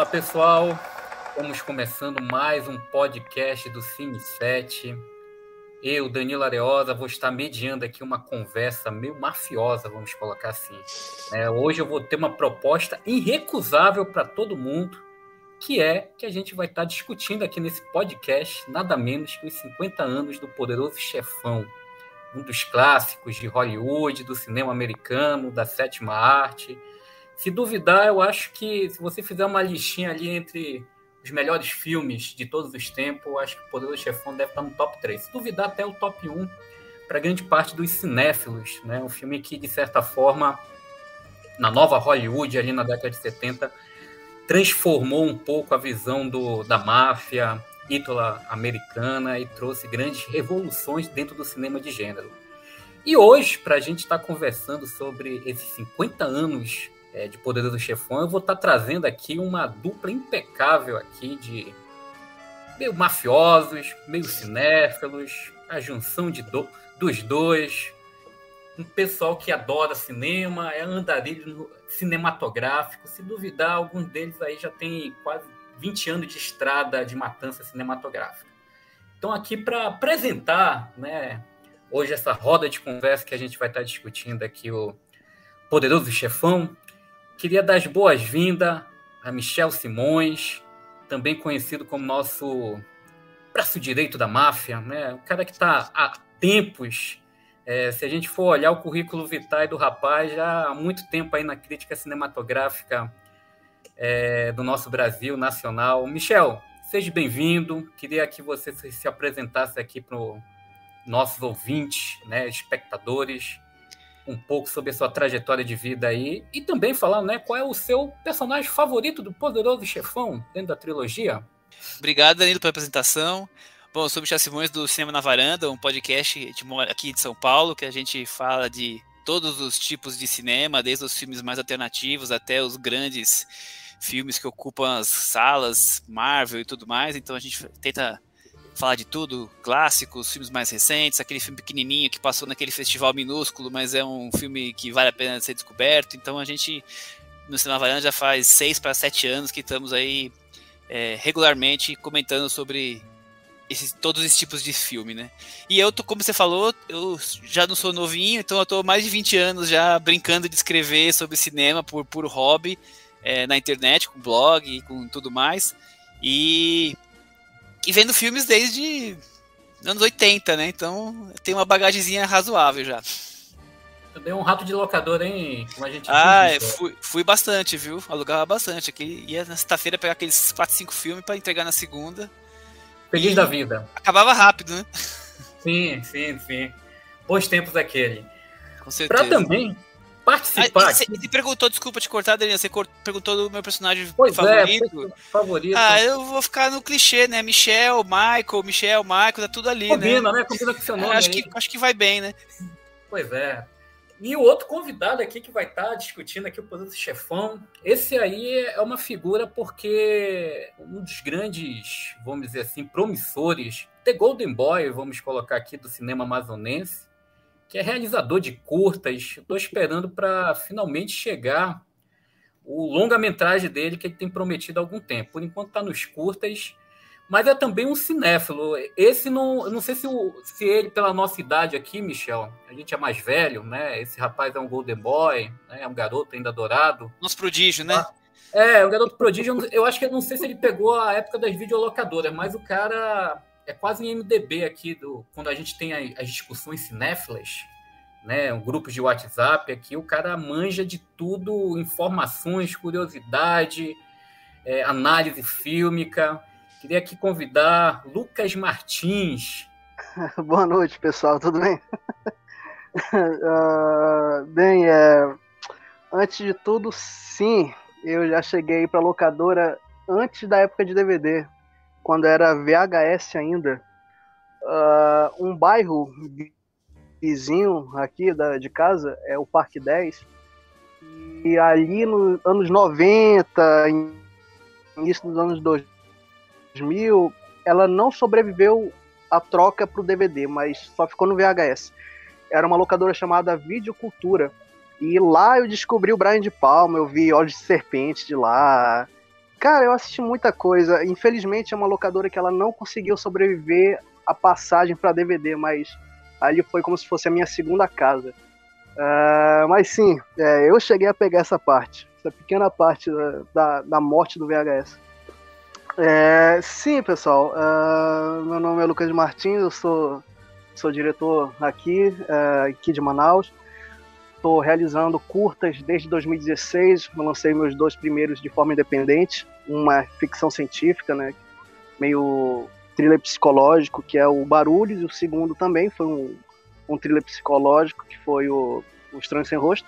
Olá, pessoal. Estamos começando mais um podcast do Cine 7. Eu, Danilo Areosa, vou estar mediando aqui uma conversa meio mafiosa, vamos colocar assim. É, hoje eu vou ter uma proposta irrecusável para todo mundo, que é que a gente vai estar discutindo aqui nesse podcast nada menos que os 50 anos do Poderoso Chefão, um dos clássicos de Hollywood, do cinema americano, da sétima arte se duvidar, eu acho que se você fizer uma listinha ali entre os melhores filmes de todos os tempos, eu acho que o Poderoso Chefão deve estar no top 3. Se duvidar, até o top 1 para grande parte dos cinéfilos. Né? Um filme que, de certa forma, na nova Hollywood, ali na década de 70, transformou um pouco a visão do, da máfia ítalo-americana e trouxe grandes revoluções dentro do cinema de gênero. E hoje, para a gente estar tá conversando sobre esses 50 anos é, de Poderoso Chefão, eu vou estar tá trazendo aqui uma dupla impecável aqui de meio mafiosos, meio cinéfilos, a junção de do, dos dois, um pessoal que adora cinema, é andarilho cinematográfico. Se duvidar, alguns deles aí já tem quase 20 anos de estrada de matança cinematográfica. Então, aqui para apresentar, né, hoje essa roda de conversa que a gente vai estar discutindo aqui, o Poderoso Chefão, Queria dar as boas-vindas a Michel Simões, também conhecido como nosso braço direito da máfia, né? O cara que está há tempos, é, se a gente for olhar o currículo vitae do rapaz, já há muito tempo aí na crítica cinematográfica é, do nosso Brasil nacional. Michel, seja bem-vindo. Queria que você se apresentasse aqui para os nossos ouvintes, né, espectadores um pouco sobre a sua trajetória de vida aí e também falar, né, qual é o seu personagem favorito do Poderoso Chefão dentro da trilogia. Obrigado, Danilo, pela apresentação. Bom, eu sou Michel Simões do Cinema na Varanda, um podcast de, aqui de São Paulo que a gente fala de todos os tipos de cinema, desde os filmes mais alternativos até os grandes filmes que ocupam as salas, Marvel e tudo mais. Então a gente tenta falar de tudo, clássicos, filmes mais recentes, aquele filme pequenininho que passou naquele festival minúsculo, mas é um filme que vale a pena ser descoberto. Então a gente no Cinema Havaiana já faz seis para sete anos que estamos aí é, regularmente comentando sobre esses, todos esses tipos de filme, né? E eu, tô, como você falou, eu já não sou novinho, então eu tô mais de 20 anos já brincando de escrever sobre cinema por puro hobby é, na internet, com blog e com tudo mais. E e vendo filmes desde anos 80, né? Então tem uma bagagezinha razoável já. Também um rato de locador, hein? Como a gente ah, é, fui, fui bastante, viu? Alugava bastante. Aqui ia na sexta-feira pegar aqueles 4, 5 filmes para entregar na segunda. Feliz da vida. Acabava rápido, né? Sim, sim, sim. Bons tempos aquele. Com certeza. Pra também participar. Ah, você perguntou, desculpa te cortar, Daniel, você perguntou do meu personagem pois é, favorito. É, favorito. Ah, eu vou ficar no clichê, né? Michel, Michael, Michel, Michael, tá tudo ali, Combina, né? né? Combina com seu nome. É, acho, que, acho que vai bem, né? Pois é. E o outro convidado aqui que vai estar tá discutindo aqui o Poderoso Chefão, esse aí é uma figura porque um dos grandes, vamos dizer assim, promissores, The Golden Boy, vamos colocar aqui, do cinema amazonense, que é realizador de curtas. Estou esperando para finalmente chegar o longa-metragem dele que ele tem prometido há algum tempo. Por enquanto está nos curtas, mas é também um cinéfilo. Esse não, não sei se, o, se ele, pela nossa idade aqui, Michel, a gente é mais velho, né? Esse rapaz é um Golden Boy, né? é um garoto ainda dourado. Nosso prodígio, né? É, um garoto prodígio. Eu acho que eu não sei se ele pegou a época das videolocadoras, mas o cara é quase um MDB aqui, do, quando a gente tem as discussões cinéfilas, né, um grupo de WhatsApp aqui, o cara manja de tudo, informações, curiosidade, é, análise fílmica. Queria aqui convidar Lucas Martins. Boa noite, pessoal, tudo bem? uh, bem, é, antes de tudo, sim, eu já cheguei para locadora antes da época de DVD quando era VHS ainda, uh, um bairro vizinho aqui da, de casa é o Parque 10. E ali nos anos 90, início dos anos 2000, ela não sobreviveu à troca para o DVD, mas só ficou no VHS. Era uma locadora chamada Videocultura. E lá eu descobri o Brian de Palma, eu vi Olhos de Serpente de lá, Cara, eu assisti muita coisa. Infelizmente é uma locadora que ela não conseguiu sobreviver a passagem para DVD, mas ali foi como se fosse a minha segunda casa. Uh, mas sim, é, eu cheguei a pegar essa parte, essa pequena parte da, da, da morte do VHS. É, sim, pessoal, uh, meu nome é Lucas Martins, eu sou, sou diretor aqui, uh, aqui de Manaus. Estou realizando curtas desde 2016, eu lancei meus dois primeiros de forma independente, uma ficção científica, né, meio thriller psicológico, que é o Barulhos, e o segundo também foi um, um thriller psicológico, que foi o, o Estranho Sem Rosto.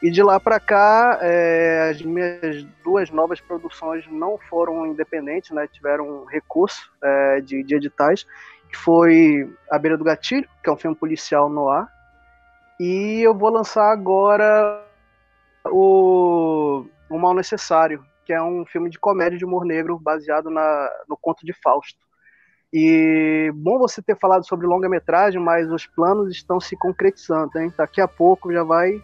E de lá para cá, é, as minhas duas novas produções não foram independentes, né, tiveram recurso é, de, de editais, que foi A Beira do Gatilho, que é um filme policial no ar, e eu vou lançar agora o, o Mal Necessário, que é um filme de comédia de humor negro baseado na, no conto de Fausto. E bom você ter falado sobre longa-metragem, mas os planos estão se concretizando, hein? Daqui a pouco já vai,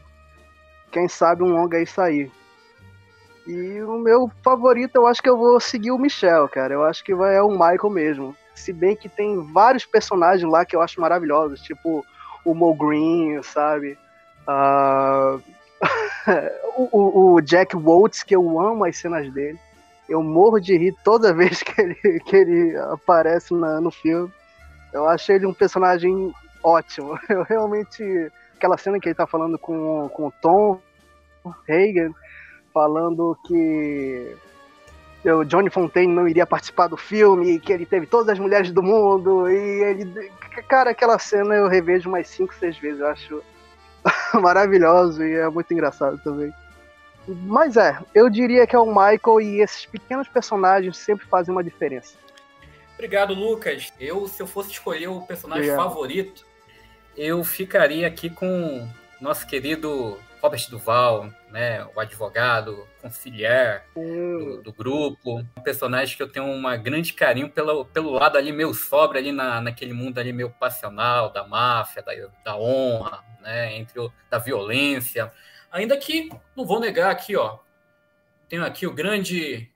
quem sabe, um longa aí sair. E o meu favorito, eu acho que eu vou seguir o Michel, cara. Eu acho que vai é o Michael mesmo. Se bem que tem vários personagens lá que eu acho maravilhosos, tipo o Mo Green, sabe? Uh... o, o, Jack Waltz, que eu amo as cenas dele. Eu morro de rir toda vez que ele, que ele aparece na, no filme. Eu achei ele um personagem ótimo. Eu realmente. Aquela cena que ele tá falando com, com o Tom Hagen, falando que o Johnny Fontaine não iria participar do filme, que ele teve todas as mulheres do mundo, e ele. Cara, aquela cena eu revejo umas 5, 6 vezes. Eu acho maravilhoso e é muito engraçado também. Mas é, eu diria que é o Michael e esses pequenos personagens sempre fazem uma diferença. Obrigado, Lucas. Eu, se eu fosse escolher o personagem Obrigado. favorito, eu ficaria aqui com nosso querido Robert Duval, né, o advogado, conciliar do, do, grupo, um personagem que eu tenho um grande carinho pelo, pelo lado ali meio sobra ali na, naquele mundo ali meio passional da máfia, da, da honra, né, entre o, da violência, Ainda que, não vou negar aqui, ó, tenho aqui o grande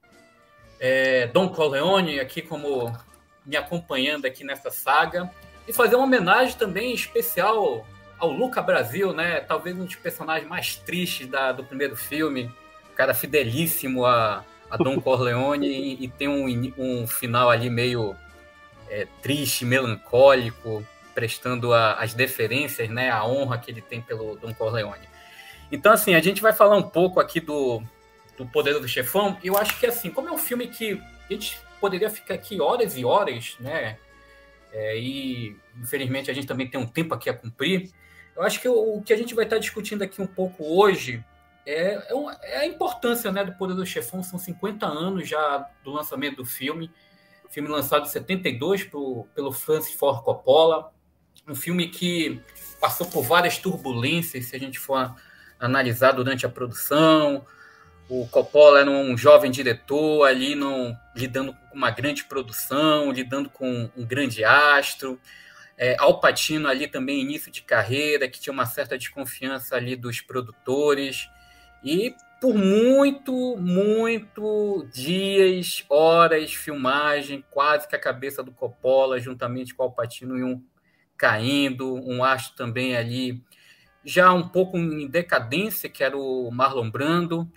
é, Don Corleone aqui como me acompanhando aqui nessa saga. E fazer uma homenagem também especial ao Luca Brasil, né? Talvez um dos personagens mais tristes da, do primeiro filme, cara fidelíssimo a, a Don Corleone e, e, tem um, um final ali meio é, triste, melancólico, prestando a, as deferências, né? A honra que ele tem pelo Don Corleone. Então, assim, a gente vai falar um pouco aqui do, do Poder do Chefão. Eu acho que, assim, como é um filme que a gente poderia ficar aqui horas e horas, né? É, e, infelizmente, a gente também tem um tempo aqui a cumprir. Eu acho que o, o que a gente vai estar discutindo aqui um pouco hoje é, é, é, a importância né, do Poder do Chefão. São 50 anos já do lançamento do filme. Filme lançado em 72 pro, pelo Francis Ford Coppola. Um filme que passou por várias turbulências, se a gente for analisar durante a produção. O Coppola era um jovem diretor ali não, lidando com uma grande produção, lidando com um grande astro. É, Al Pacino ali também início de carreira, que tinha uma certa desconfiança ali dos produtores. E por muito, muito dias, horas, filmagem, quase que a cabeça do Coppola, juntamente com o Al Pacino, iam caindo. Um astro também ali já um pouco em decadência, que era o Marlon Brando.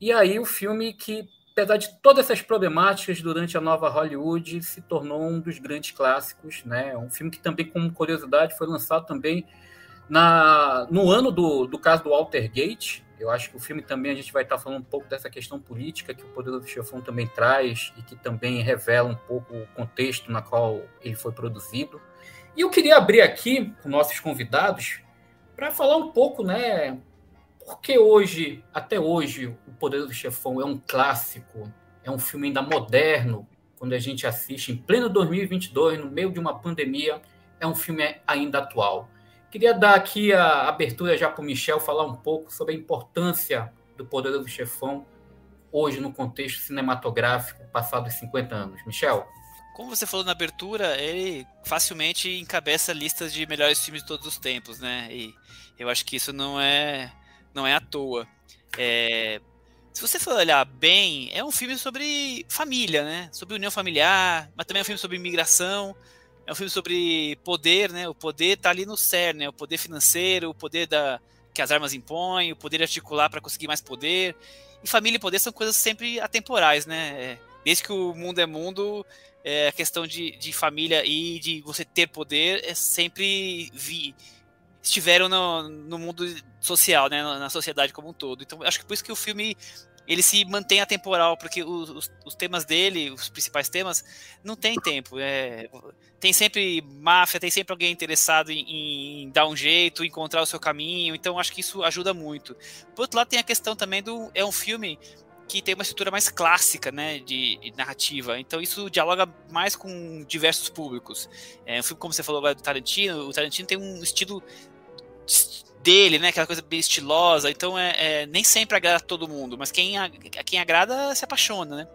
E aí o filme que, apesar de todas essas problemáticas durante a nova Hollywood, se tornou um dos grandes clássicos, né? Um filme que também, como curiosidade, foi lançado também na, no ano do, do caso do Walter Gate. Eu acho que o filme também a gente vai estar falando um pouco dessa questão política que o Poder do Chefão também traz e que também revela um pouco o contexto na qual ele foi produzido. E eu queria abrir aqui com nossos convidados para falar um pouco, né? Porque hoje, até hoje, O Poder do Chefão é um clássico, é um filme ainda moderno, quando a gente assiste em pleno 2022, no meio de uma pandemia, é um filme ainda atual. Queria dar aqui a abertura já para o Michel falar um pouco sobre a importância do Poder do Chefão hoje no contexto cinematográfico, passados 50 anos. Michel? Como você falou na abertura, ele facilmente encabeça listas de melhores filmes de todos os tempos, né? E eu acho que isso não é, não é à toa. É, se você for olhar bem, é um filme sobre família, né? Sobre união familiar, mas também é um filme sobre imigração, é um filme sobre poder, né? O poder tá ali no cerne, né? O poder financeiro, o poder da, que as armas impõem, o poder articular para conseguir mais poder. E família e poder são coisas sempre atemporais, né? É, desde que o mundo é mundo, é, a questão de, de família e de você ter poder é sempre vi, estiveram no, no mundo social, né? Na sociedade como um todo. Então, acho que por isso que o filme ele se mantém atemporal, porque os, os, os, temas dele, os principais temas, não tem tempo. É, tem sempre máfia, tem sempre alguém interessado em, em, dar um jeito, encontrar o seu caminho, então acho que isso ajuda muito. Por outro lado, tem a questão também do. É um filme que tem uma estrutura mais clássica, né, de, de narrativa. Então isso dialoga mais com diversos públicos. É um filme, como você falou agora do Tarantino, o Tarantino tem um estilo dele, né? Aquela coisa bem estilosa. Então é, é nem sempre agrada todo mundo, mas quem, a, quem agrada se apaixona, né?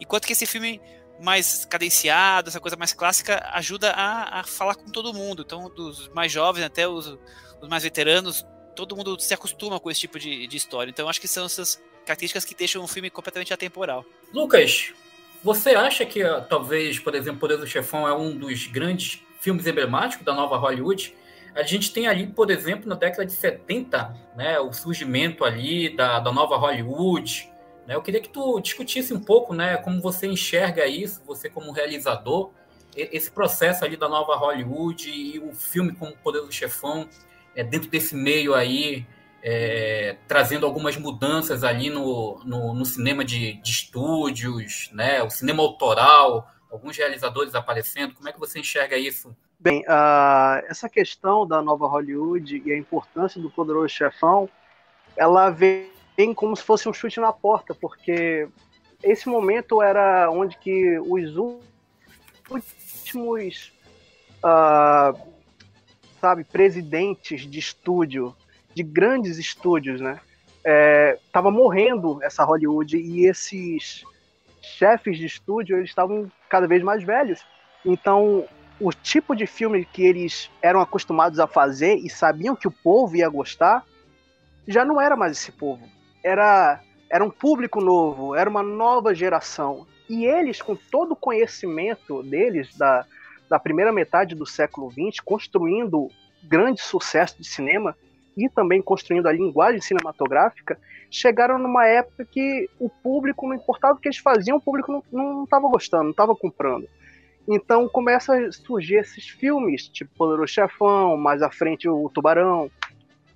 Enquanto que esse filme mais cadenciado, essa coisa mais clássica, ajuda a, a falar com todo mundo. Então, dos mais jovens até os, os mais veteranos, todo mundo se acostuma com esse tipo de, de história. Então, acho que são essas características que deixam um filme completamente atemporal. Lucas, você acha que talvez, por exemplo, Poder do Chefão é um dos grandes filmes emblemáticos da nova Hollywood? A gente tem ali, por exemplo, na década de 70, né, o surgimento ali da, da nova Hollywood. Né? Eu queria que tu discutisse um pouco né, como você enxerga isso, você como realizador, esse processo ali da nova Hollywood e o filme como Poder do Chefão, é, dentro desse meio aí, é, trazendo algumas mudanças ali no, no, no cinema de, de, estúdios, né, o cinema autoral, alguns realizadores aparecendo. Como é que você enxerga isso Bem, uh, essa questão da nova Hollywood e a importância do poderoso chefão, ela vem como se fosse um chute na porta, porque esse momento era onde que os últimos, uh, sabe, presidentes de estúdio, de grandes estúdios, né, é, morrendo essa Hollywood e esses chefes de estúdio eles estavam cada vez mais velhos. Então o tipo de filme que eles eram acostumados a fazer e sabiam que o povo ia gostar, já não era mais esse povo. Era, era um público novo, era uma nova geração. E eles, com todo o conhecimento deles da, da primeira metade do século XX, construindo grande sucesso de cinema e também construindo a linguagem cinematográfica, chegaram numa época que o público, não importava o que eles faziam, o público não estava gostando, não estava comprando. Então começa a surgir esses filmes, tipo Poderoso Chefão, mais à frente o Tubarão,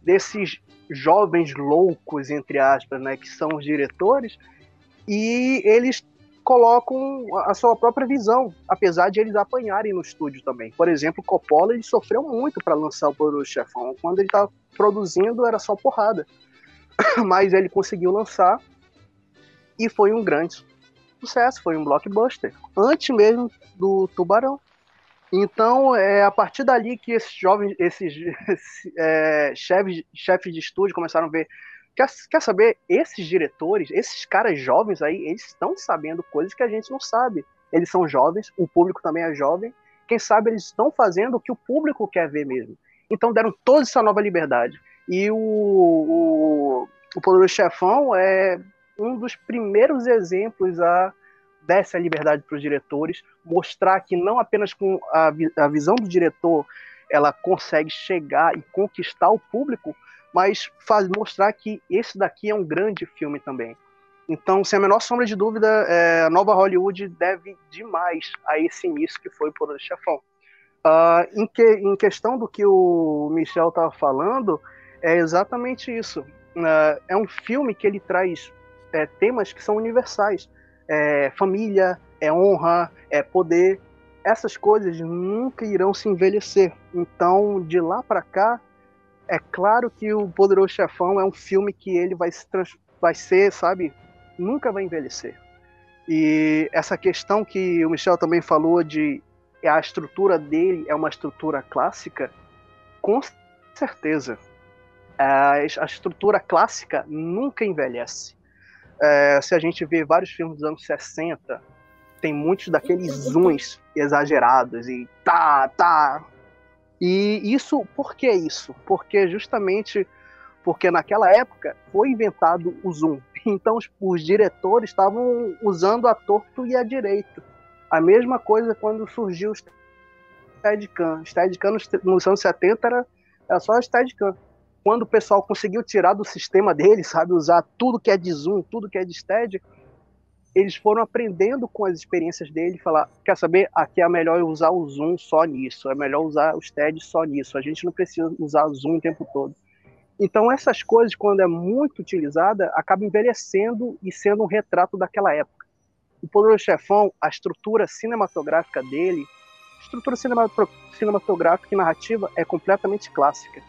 desses jovens loucos, entre aspas, né, que são os diretores, e eles colocam a sua própria visão, apesar de eles apanharem no estúdio também. Por exemplo, Coppola ele sofreu muito para lançar o Poderoso Chefão. Quando ele estava produzindo era só porrada, mas ele conseguiu lançar e foi um grande sucesso, foi um blockbuster, antes mesmo do Tubarão. Então, é a partir dali que esses jovens, esses é, chefes, chefes de estúdio começaram a ver. Quer, quer saber? Esses diretores, esses caras jovens aí, eles estão sabendo coisas que a gente não sabe. Eles são jovens, o público também é jovem. Quem sabe eles estão fazendo o que o público quer ver mesmo. Então deram toda essa nova liberdade. E o, o, o Poderoso Chefão é um dos primeiros exemplos a dar essa liberdade para os diretores, mostrar que não apenas com a, a visão do diretor ela consegue chegar e conquistar o público, mas faz, mostrar que esse daqui é um grande filme também. Então, sem a menor sombra de dúvida, é, a nova Hollywood deve demais a esse início que foi por Chefão. Uh, em, que, em questão do que o Michel estava falando, é exatamente isso. Uh, é um filme que ele traz é, temas que são universais. É, família, é honra, é poder. Essas coisas nunca irão se envelhecer. Então, de lá para cá, é claro que o Poderoso Chefão é um filme que ele vai, se trans... vai ser, sabe, nunca vai envelhecer. E essa questão que o Michel também falou de a estrutura dele é uma estrutura clássica, com certeza. A, estrutura clássica nunca envelhece. É, se a gente vê vários filmes dos anos 60, tem muitos daqueles zooms exagerados e tá, tá. E isso, por que isso? Porque justamente porque naquela época foi inventado o zoom. Então os, os diretores estavam usando a torto e a direito. A mesma coisa quando surgiu o Steadicam. Steadicam nos anos 70 era, era só Steadicam. Quando o pessoal conseguiu tirar do sistema deles, sabe, usar tudo que é de zoom, tudo que é de Stead, eles foram aprendendo com as experiências dele, falar, quer saber, aqui é melhor usar o zoom só nisso, é melhor usar o stead só nisso, a gente não precisa usar o zoom o tempo todo. Então essas coisas, quando é muito utilizada, acaba envelhecendo e sendo um retrato daquela época. O Poderoso Chefão, a estrutura cinematográfica dele, estrutura cinematográfica e narrativa é completamente clássica.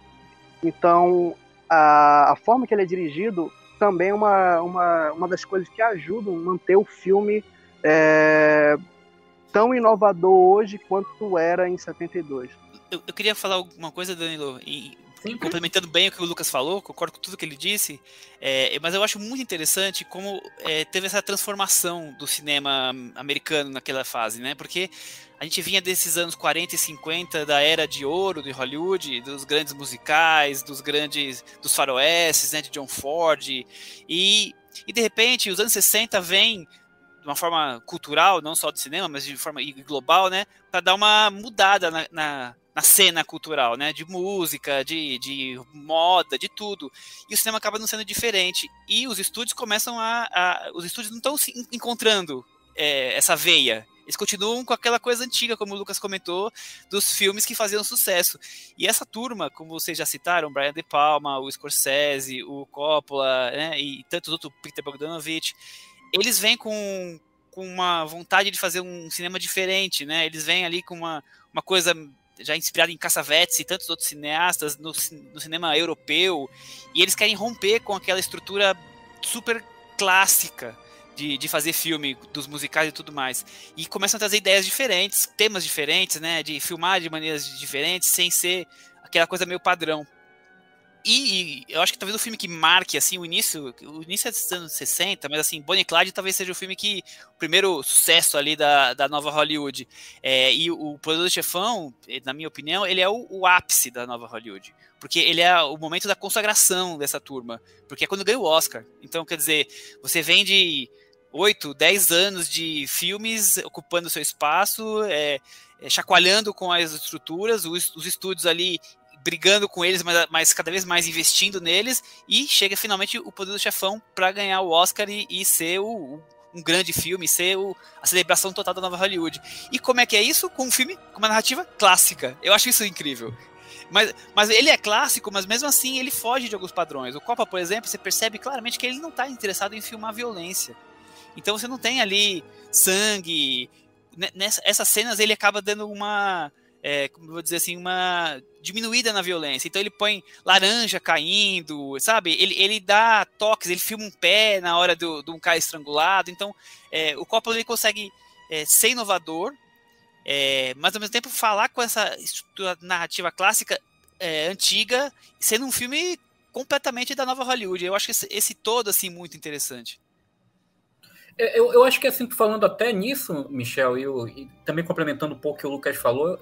Então, a, a forma que ele é dirigido também é uma, uma, uma das coisas que ajudam a manter o filme é, tão inovador hoje quanto era em 72. Eu, eu queria falar alguma coisa, Danilo, e, complementando bem o que o Lucas falou, concordo com tudo que ele disse, é, mas eu acho muito interessante como é, teve essa transformação do cinema americano naquela fase, né? Porque a gente vinha desses anos 40 e 50 da era de ouro de Hollywood, dos grandes musicais, dos grandes dos faroestes, né, de John Ford, e, e de repente os anos 60 vem de uma forma cultural, não só de cinema, mas de forma global, né, para dar uma mudada na, na, na, cena cultural, né, de música, de, de moda, de tudo. E o cinema acaba não sendo diferente. E os estúdios começam a, a os estúdios não estão se encontrando é, essa veia eles continuam com aquela coisa antiga, como o Lucas comentou, dos filmes que faziam sucesso. E essa turma, como vocês já citaram, Brian De Palma, o Scorsese, o Coppola, né, e tantos outros, Peter Bogdanovich, eles vêm com, com uma vontade de fazer um cinema diferente, né? Eles vêm ali com uma, uma coisa já inspirada em Cassavetes e tantos outros cineastas no, no cinema europeu, e eles querem romper com aquela estrutura super clássica de, de fazer filme, dos musicais e tudo mais. E começam a trazer ideias diferentes, temas diferentes, né? De filmar de maneiras diferentes, sem ser aquela coisa meio padrão. E, eu acho que talvez o filme que marque assim o início, o início é dos anos 60, mas assim, Bonnie Clyde talvez seja o filme que o primeiro sucesso ali da, da nova Hollywood. É, e o Poderoso Chefão, na minha opinião, ele é o, o, ápice da nova Hollywood, porque ele é o momento da consagração dessa turma, porque é quando ganha o Oscar. Então, quer dizer, você vem de 8, 10 anos de filmes ocupando seu espaço, é, chacoalhando com as estruturas, os, os estúdios ali brigando com eles, mas, mas, cada vez mais investindo neles, e chega finalmente o Poder do Chefão para ganhar o Oscar e, e ser o, o, um grande filme, ser o, a celebração total da nova Hollywood. E como é que é isso? Com um filme com uma narrativa clássica. Eu acho isso incrível. Mas, mas ele é clássico, mas mesmo assim ele foge de alguns padrões. O Copa, por exemplo, você percebe claramente que ele não está interessado em filmar violência. Então você não tem ali sangue. Nessa, essas cenas ele acaba dando uma. É, como vou dizer assim, uma diminuída na violência. Então ele põe laranja caindo, sabe? Ele, ele dá toques, ele filma um pé na hora do, de um cara estrangulado. Então é, o Coppola ele consegue é, ser inovador, é, mas ao mesmo tempo falar com essa estrutura narrativa clássica é, antiga, sendo um filme completamente da nova Hollywood. Eu acho que esse, esse todo assim muito interessante. É, eu, eu acho que assim, falando até nisso, Michel, eu, e também complementando um pouco o que o Lucas falou,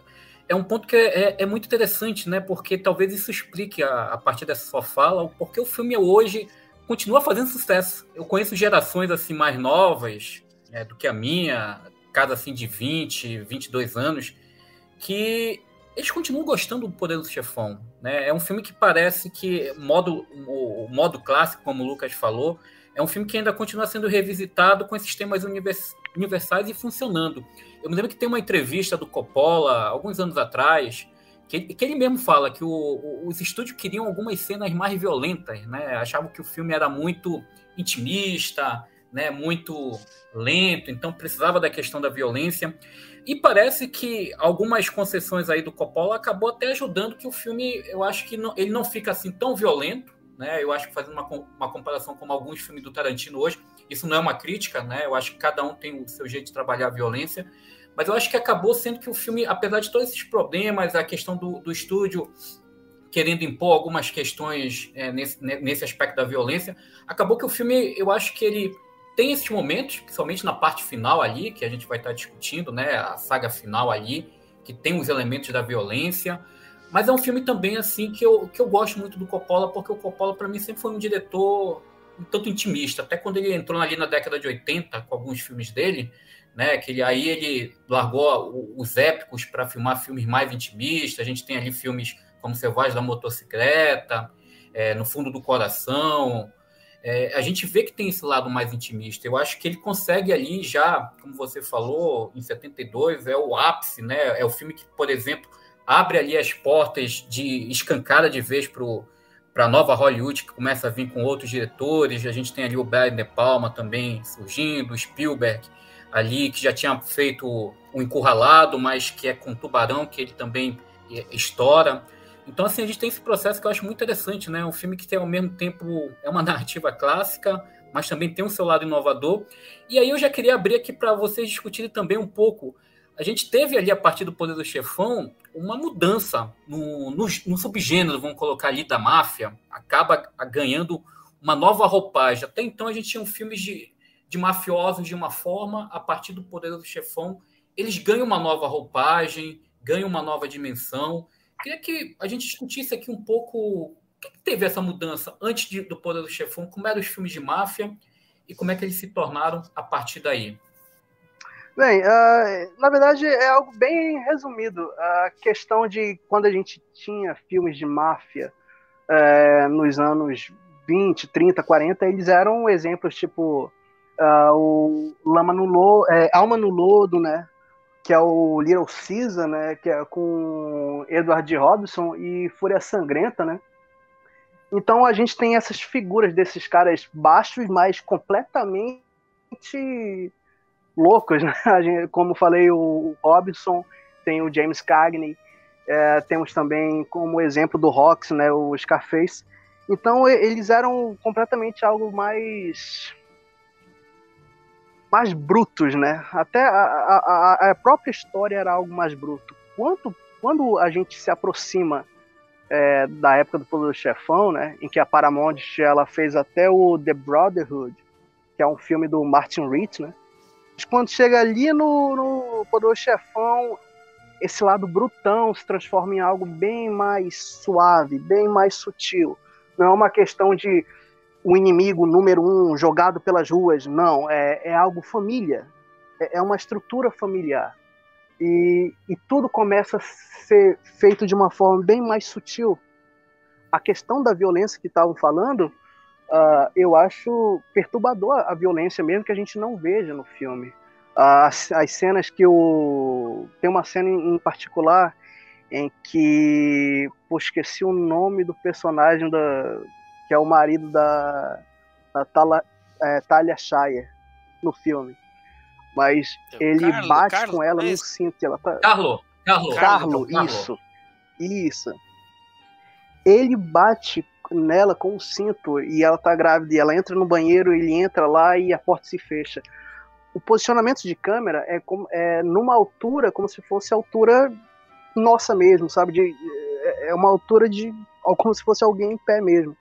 é um ponto que é, é, é muito interessante, né? Porque talvez isso explique, a, a partir dessa sua fala, o porquê o filme hoje continua fazendo sucesso. Eu conheço gerações assim mais novas é, do que a minha, cada assim de 20, 22 anos, que eles continuam gostando do Poder do Chefão. Né? É um filme que parece que modo, o, modo clássico, como o Lucas falou, é um filme que ainda continua sendo revisitado com esses temas univers, universais e funcionando. Eu me lembro que tem uma entrevista do Coppola, alguns anos atrás, que, que ele mesmo fala que o, o, os estúdios queriam algumas cenas mais violentas, né? Achavam que o filme era muito intimista, né? muito lento, então precisava da questão da violência. E parece que algumas concessões aí do Coppola acabou até ajudando que o filme, eu acho que não, ele não fica assim tão violento, né? Eu acho que fazendo uma, uma comparação com alguns filmes do Tarantino hoje, isso não é uma crítica, né? Eu acho que cada um tem o seu jeito de trabalhar a violência, mas eu acho que acabou sendo que o filme, apesar de todos esses problemas, a questão do, do estúdio querendo impor algumas questões é, nesse, nesse aspecto da violência, acabou que o filme, eu acho que ele tem esses momentos, principalmente na parte final ali, que a gente vai estar discutindo, né? A saga final ali, que tem os elementos da violência, mas é um filme também assim que eu, que eu gosto muito do Coppola, porque o Coppola para mim sempre foi um diretor um tanto intimista. Até quando ele entrou ali na década de 80 com alguns filmes dele, né? Que ele, aí ele largou os épicos para filmar filmes mais intimistas. A gente tem ali filmes como Selvagem da Motocicleta, é, No Fundo do Coração. É, a gente vê que tem esse lado mais intimista. Eu acho que ele consegue ali já, como você falou, em 72, é o ápice, né? É o filme que, por exemplo, abre ali as portas de escancada de vez para a nova Hollywood, que começa a vir com outros diretores. A gente tem ali o Brian De Palma também surgindo, Spielberg ali, que já tinha feito o Encurralado, mas que é com Tubarão, que ele também é, estoura. Então, assim, a gente tem esse processo que eu acho muito interessante, né? Um filme que tem ao mesmo tempo é uma narrativa clássica, mas também tem um seu lado inovador. E aí eu já queria abrir aqui para vocês discutirem também um pouco. A gente teve ali, a partir do Poder do Chefão, uma mudança no, no, no subgênero, vamos colocar ali, da máfia. Acaba ganhando uma nova roupagem. Até então a gente tinha filmes de de mafiosos de uma forma, a partir do poder do chefão, eles ganham uma nova roupagem, ganham uma nova dimensão. Queria que a gente discutisse aqui um pouco o que teve essa mudança antes de, do poder do chefão, como eram os filmes de máfia e como é que eles se tornaram a partir daí. Bem, uh, na verdade é algo bem resumido. A questão de quando a gente tinha filmes de máfia uh, nos anos 20, 30, 40, eles eram exemplos tipo uh, o Lama no Lodo, é, Alma no Lodo, né? Que é o Little Caesar, né? Que é com Edward Robson e Fúria Sangrenta, né? Então a gente tem essas figuras desses caras baixos, mas completamente loucos, né? Gente, como falei, o Robson, tem o James Cagney, é, temos também como exemplo do Rox, né? O Scarface. Então eles eram completamente algo mais mais brutos, né? Até a, a, a, própria história era algo mais bruto. Quanto, quando a gente se aproxima é, da época do Poder do Chefão, né? Em que a Paramount ela fez até o The Brotherhood, que é um filme do Martin Ritt, né? Mas quando chega ali no, no Poder Chefão, esse lado brutão se transforma em algo bem mais suave, bem mais sutil. Não é uma questão de o inimigo número um jogado pelas ruas. Não, é, é algo família. É, é uma estrutura familiar. E, e tudo começa a ser feito de uma forma bem mais sutil. A questão da violência que estavam falando, uh, eu acho perturbador a violência, mesmo que a gente não veja no filme. Uh, as, as, cenas que o. Tem uma cena em particular em que. Pô, esqueci o nome do personagem da, que é o marido da, da Tala, é, Talia Shire no filme. Mas é ele Carlo, bate Carlo, com ela é no cinto. Ela tá... Carlo, Carlo, Carlo, Carlo, isso. Isso. Ele bate nela com o cinto e ela tá grávida e ela entra no banheiro, ele entra lá e a porta se fecha. O posicionamento de câmera é, como, é numa altura como se fosse altura nossa mesmo, sabe? De, é, é uma altura de como se fosse alguém em pé mesmo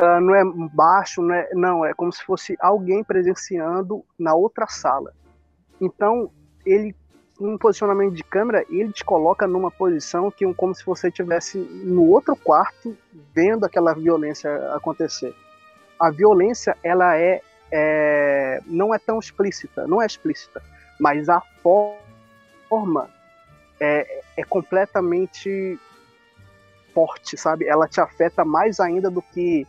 uh, não é baixo, não é, não, é como se fosse alguém presenciando na outra sala. Então, ele, um posicionamento de câmera, ele te coloca numa posição que como se você estivesse no outro quarto vendo aquela violência acontecer. A violência, ela é, é não é tão explícita, não é explícita, mas a forma é, é completamente forte, sabe? Ela te afeta mais ainda do que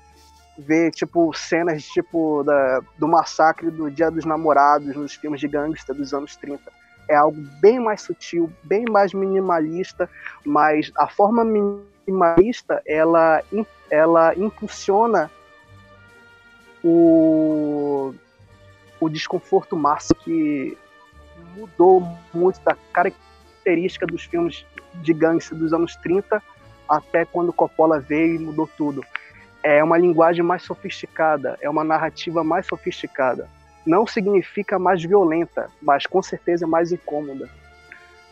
ver, tipo, cenas tipo da, do massacre do Dia dos Namorados nos filmes de gangster dos anos 30. É algo bem mais sutil, bem mais minimalista, mas a forma minimalista, ela, ela impulsiona o, o desconforto máximo que mudou muito da característica dos filmes de gangster dos anos 30 até quando Coppola veio e mudou tudo é uma linguagem mais sofisticada, é uma narrativa mais sofisticada. Não significa mais violenta, mas com certeza é mais incômoda.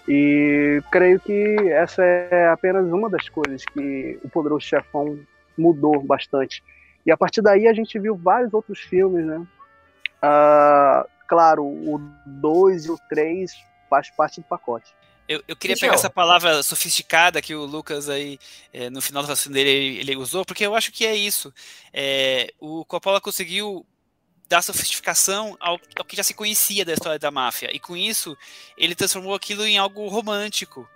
E creio que essa é apenas uma das coisas que o Poderoso Chefão mudou bastante. E a partir daí a gente viu vários outros filmes, né? Uh, claro, o 2 e o 3 faz parte do pacote. Eu, eu queria pegar essa palavra sofisticada que o Lucas aí, é, no final do raciocínio dele, ele, ele, usou, porque eu acho que é isso. É, o Coppola conseguiu dar sofisticação ao, ao, que já se conhecia da história da máfia. E com isso, ele transformou aquilo em algo romântico,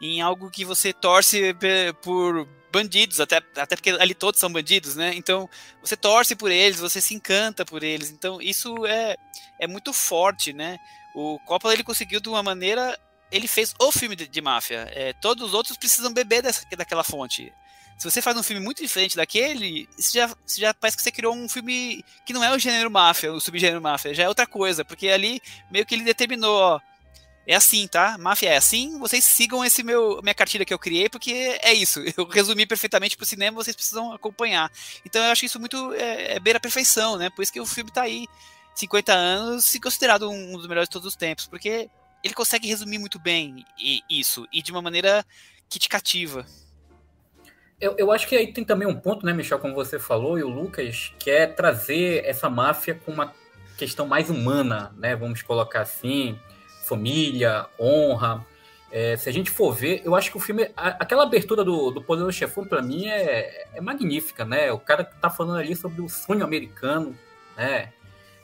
em algo que você torce por bandidos, até, até porque ali todos são bandidos, né? Então, você torce por eles, você se encanta por eles. Então, isso é, é muito forte, né? O Coppola, ele conseguiu de uma maneira... Ele fez o filme de, de máfia. É, todos os outros precisam beber dessa, daquela fonte. Se você faz um filme muito diferente daquele, você já, você já parece que você criou um filme que não é o gênero máfia, o subgênero máfia, já é outra coisa, porque ali meio que ele determinou, ó, é assim, tá? Máfia é assim, vocês sigam esse meu minha cartilha que eu criei, porque é isso. Eu resumi perfeitamente pro cinema, vocês precisam acompanhar. Então eu acho isso muito é, é beira a perfeição, né? Por isso que o filme tá aí 50 anos, se considerado um dos melhores de todos os tempos, porque ele consegue resumir muito bem isso e de uma maneira que te cativa. Eu, eu acho que aí tem também um ponto, né, Michel, como você falou, e o Lucas, que é trazer essa máfia com uma questão mais humana, né? Vamos colocar assim, família, honra. É, se a gente for ver, eu acho que o filme. A, aquela abertura do, do Chefão, para mim, é, é magnífica, né? O cara que tá falando ali sobre o sonho americano, né?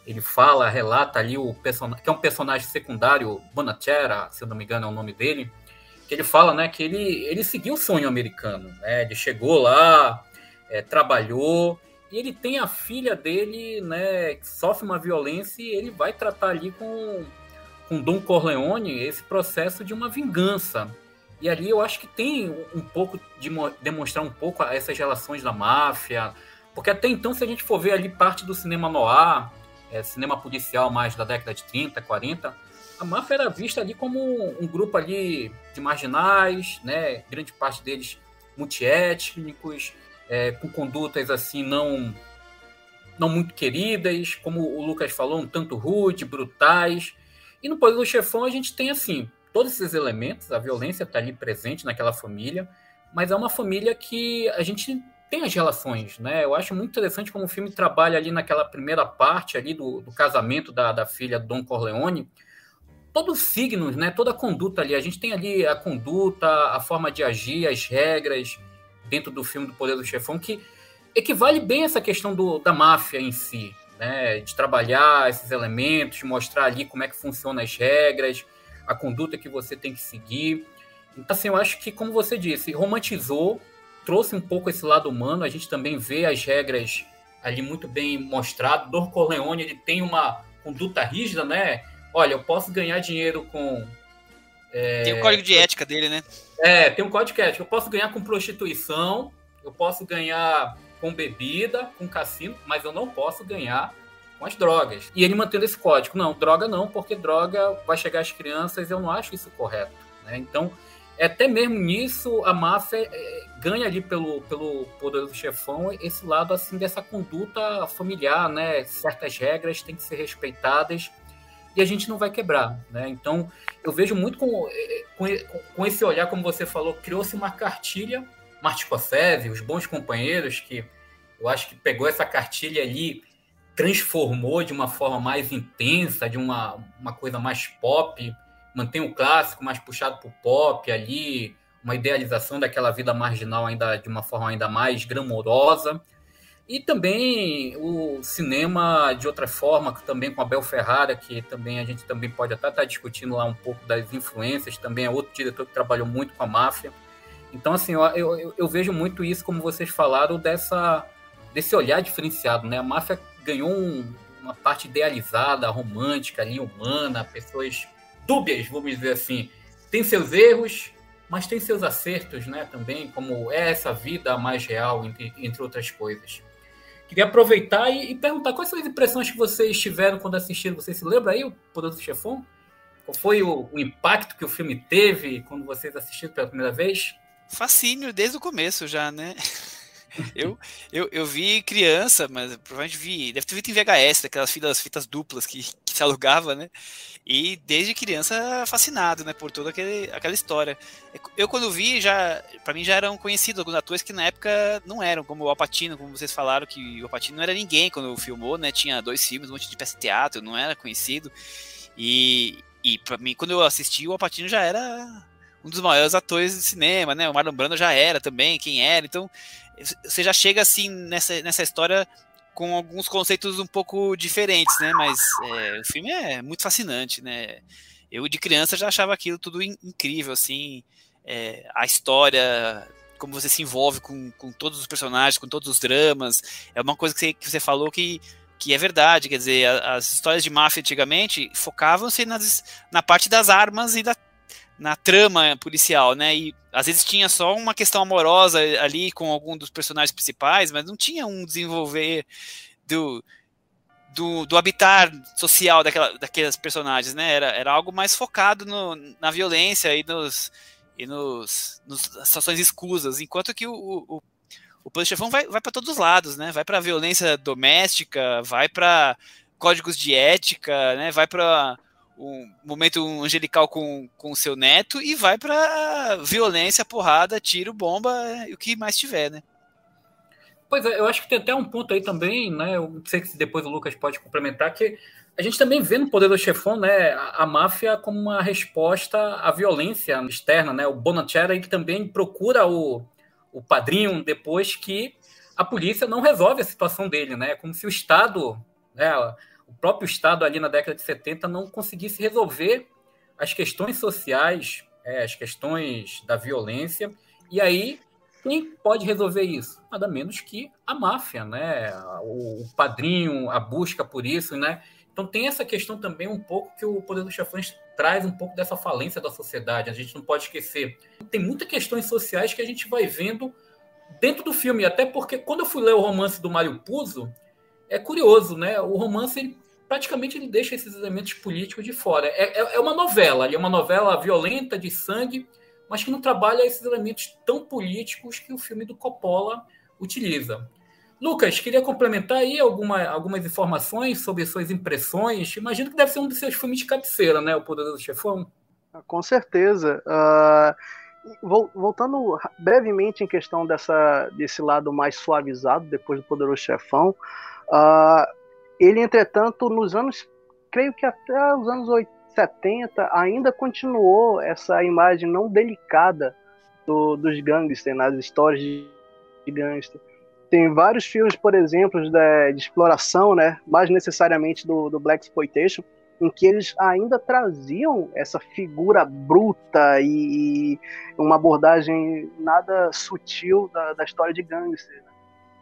Ele fala, relata ali o personagem, que é um personagem secundário, Bonachera, se eu não me engano é o nome dele que ele fala, né, que ele, ele seguiu o sonho americano, né, ele chegou lá, é, trabalhou, e ele tem a filha dele, né, que sofre uma violência e ele vai tratar ali com, com Dom Corleone esse processo de uma vingança. E ali eu acho que tem um pouco de demonstrar um pouco essas relações da máfia, porque até então, se a gente for ver ali parte do cinema noir, é, cinema policial mais da década de 30, 40, a máfia era vista ali como um grupo ali de marginais, né? Grande parte deles multiétnicos, é, com condutas assim não não muito queridas, como o Lucas falou, um tanto rude, brutais. E no Poder do Chefão a gente tem assim todos esses elementos, a violência está ali presente naquela família, mas é uma família que a gente tem as relações, né? Eu acho muito interessante como o filme trabalha ali naquela primeira parte ali do, do casamento da, da filha Don Corleone, todos os signos, né? Toda a conduta ali. A gente tem ali a conduta, a forma de agir, as regras dentro do filme do Poder do Chefão que equivale bem a essa questão do, da máfia em si, né? De trabalhar esses elementos, mostrar ali como é que funcionam as regras, a conduta que você tem que seguir. Então, assim, eu acho que, como você disse, romantizou, trouxe um pouco esse lado humano. A gente também vê as regras ali muito bem mostrado. Dor Corleone, ele tem uma conduta rígida, né? Olha, eu posso ganhar dinheiro com. É, tem o código de ética dele, né? É, tem um código de ética. Eu posso ganhar com prostituição, eu posso ganhar com bebida, com cassino, mas eu não posso ganhar com as drogas. E ele mantendo esse código. Não, droga não, porque droga vai chegar às crianças, eu não acho isso correto. Né? Então, até mesmo nisso, a máfia é, ganha ali pelo, pelo poder do chefão esse lado assim dessa conduta familiar, né? Certas regras têm que ser respeitadas e a gente não vai quebrar, né? Então, eu vejo muito com, com, com esse olhar, como você falou, criou-se uma cartilha, Martin Scorsese, os bons companheiros, que eu acho que pegou essa cartilha ali, transformou de uma forma mais intensa, de uma, uma coisa mais pop, mantém o clássico mais puxado para o pop ali, uma idealização daquela vida marginal ainda de uma forma ainda mais glamourosa, e também o cinema de outra forma, também com Abel Ferrara, que também a gente também pode até estar discutindo lá um pouco das influências, também é outro diretor que trabalhou muito com a máfia. Então, assim, eu, eu, eu vejo muito isso, como vocês falaram, dessa, desse olhar diferenciado, né? A máfia ganhou um, uma parte idealizada, romântica, ali, humana, pessoas dúbias, vamos dizer assim. Tem seus erros, mas tem seus acertos, né? Também, como é essa vida mais real, entre, entre outras coisas. Queria aproveitar e, e, perguntar quais são as impressões que vocês tiveram quando assistiram. Vocês se lembram aí, o Poderoso Chefão? Qual foi o, o, impacto que o filme teve quando vocês assistiram pela primeira vez? Fascínio desde o começo já, né? eu, eu, eu vi criança, mas provavelmente vi. Deve ter visto em VHS, daquelas fitas, fitas duplas que alugava, né? E desde criança fascinado, né, por toda aquele, aquela história. Eu quando vi já, para mim já eram conhecidos alguns atores que na época não eram, como o Alpatino, como vocês falaram que o Alpatino não era ninguém quando filmou, né? Tinha dois filmes, um monte de peça de teatro, não era conhecido. E e para mim quando eu assisti o Alpatino já era um dos maiores atores de cinema, né? O Marlon Brando já era também, quem era. Então, você já chega assim nessa, nessa história com alguns conceitos um pouco diferentes, né? Mas é, o filme é muito fascinante, né? Eu de criança já achava aquilo tudo incrível, assim, é, a história, como você se envolve com, com todos os personagens, com todos os dramas, é uma coisa que você, que você falou que que é verdade, quer dizer, as histórias de máfia antigamente focavam-se na parte das armas e da, na trama policial, né? E às vezes tinha só uma questão amorosa ali com algum dos personagens principais, mas não tinha um desenvolver do, do, do habitar social daquela, daqueles personagens, né? Era, era algo mais focado no, na violência e nos e nos, nos situações escusas, enquanto que o, o, o Plano Chefão vai, vai para todos os lados, né? Vai para violência doméstica, vai para códigos de ética, né? Vai para um momento angelical com o seu neto e vai para violência, porrada, tiro, bomba e o que mais tiver, né? Pois é, eu acho que tem até um ponto aí também, né? Eu sei se depois o Lucas pode complementar, que a gente também vê no Poder do Chefão, né, a, a, máfia como uma resposta à violência externa, né? O Bonachera que também procura o, o padrinho depois que a polícia não resolve a situação dele, né? Como se o Estado, né, o próprio Estado ali na década de 70 não conseguisse resolver as questões sociais, é, as questões da violência. E aí, quem pode resolver isso? Nada menos que a máfia, né? O, padrinho, a busca por isso, né? Então tem essa questão também um pouco que o Poder dos Chefões traz um pouco dessa falência da sociedade. A gente não pode esquecer. Tem muitas questões sociais que a gente vai vendo dentro do filme, até porque quando eu fui ler o romance do Mário Puzo, é curioso, né? O romance ele, praticamente ele deixa esses elementos políticos de fora. É, é, é uma novela, é uma novela violenta de sangue, mas que não trabalha esses elementos tão políticos que o filme do Coppola utiliza. Lucas, queria complementar aí alguma, algumas informações sobre suas impressões. Imagino que deve ser um dos seus filmes de cabeceira, né? O Poderoso Chefão. Com certeza. Uh, voltando brevemente em questão dessa, desse lado mais suavizado depois do Poderoso Chefão, uh, ele, entretanto, nos anos, creio que até os anos 70, ainda continuou essa imagem não delicada do, dos gangsters, nas histórias de, de gangster tem vários filmes, por exemplo, de, de exploração, né? Mais necessariamente do, do Black Exploitation, em que eles ainda traziam essa figura bruta e, uma abordagem nada sutil da, da história de gangster. Né?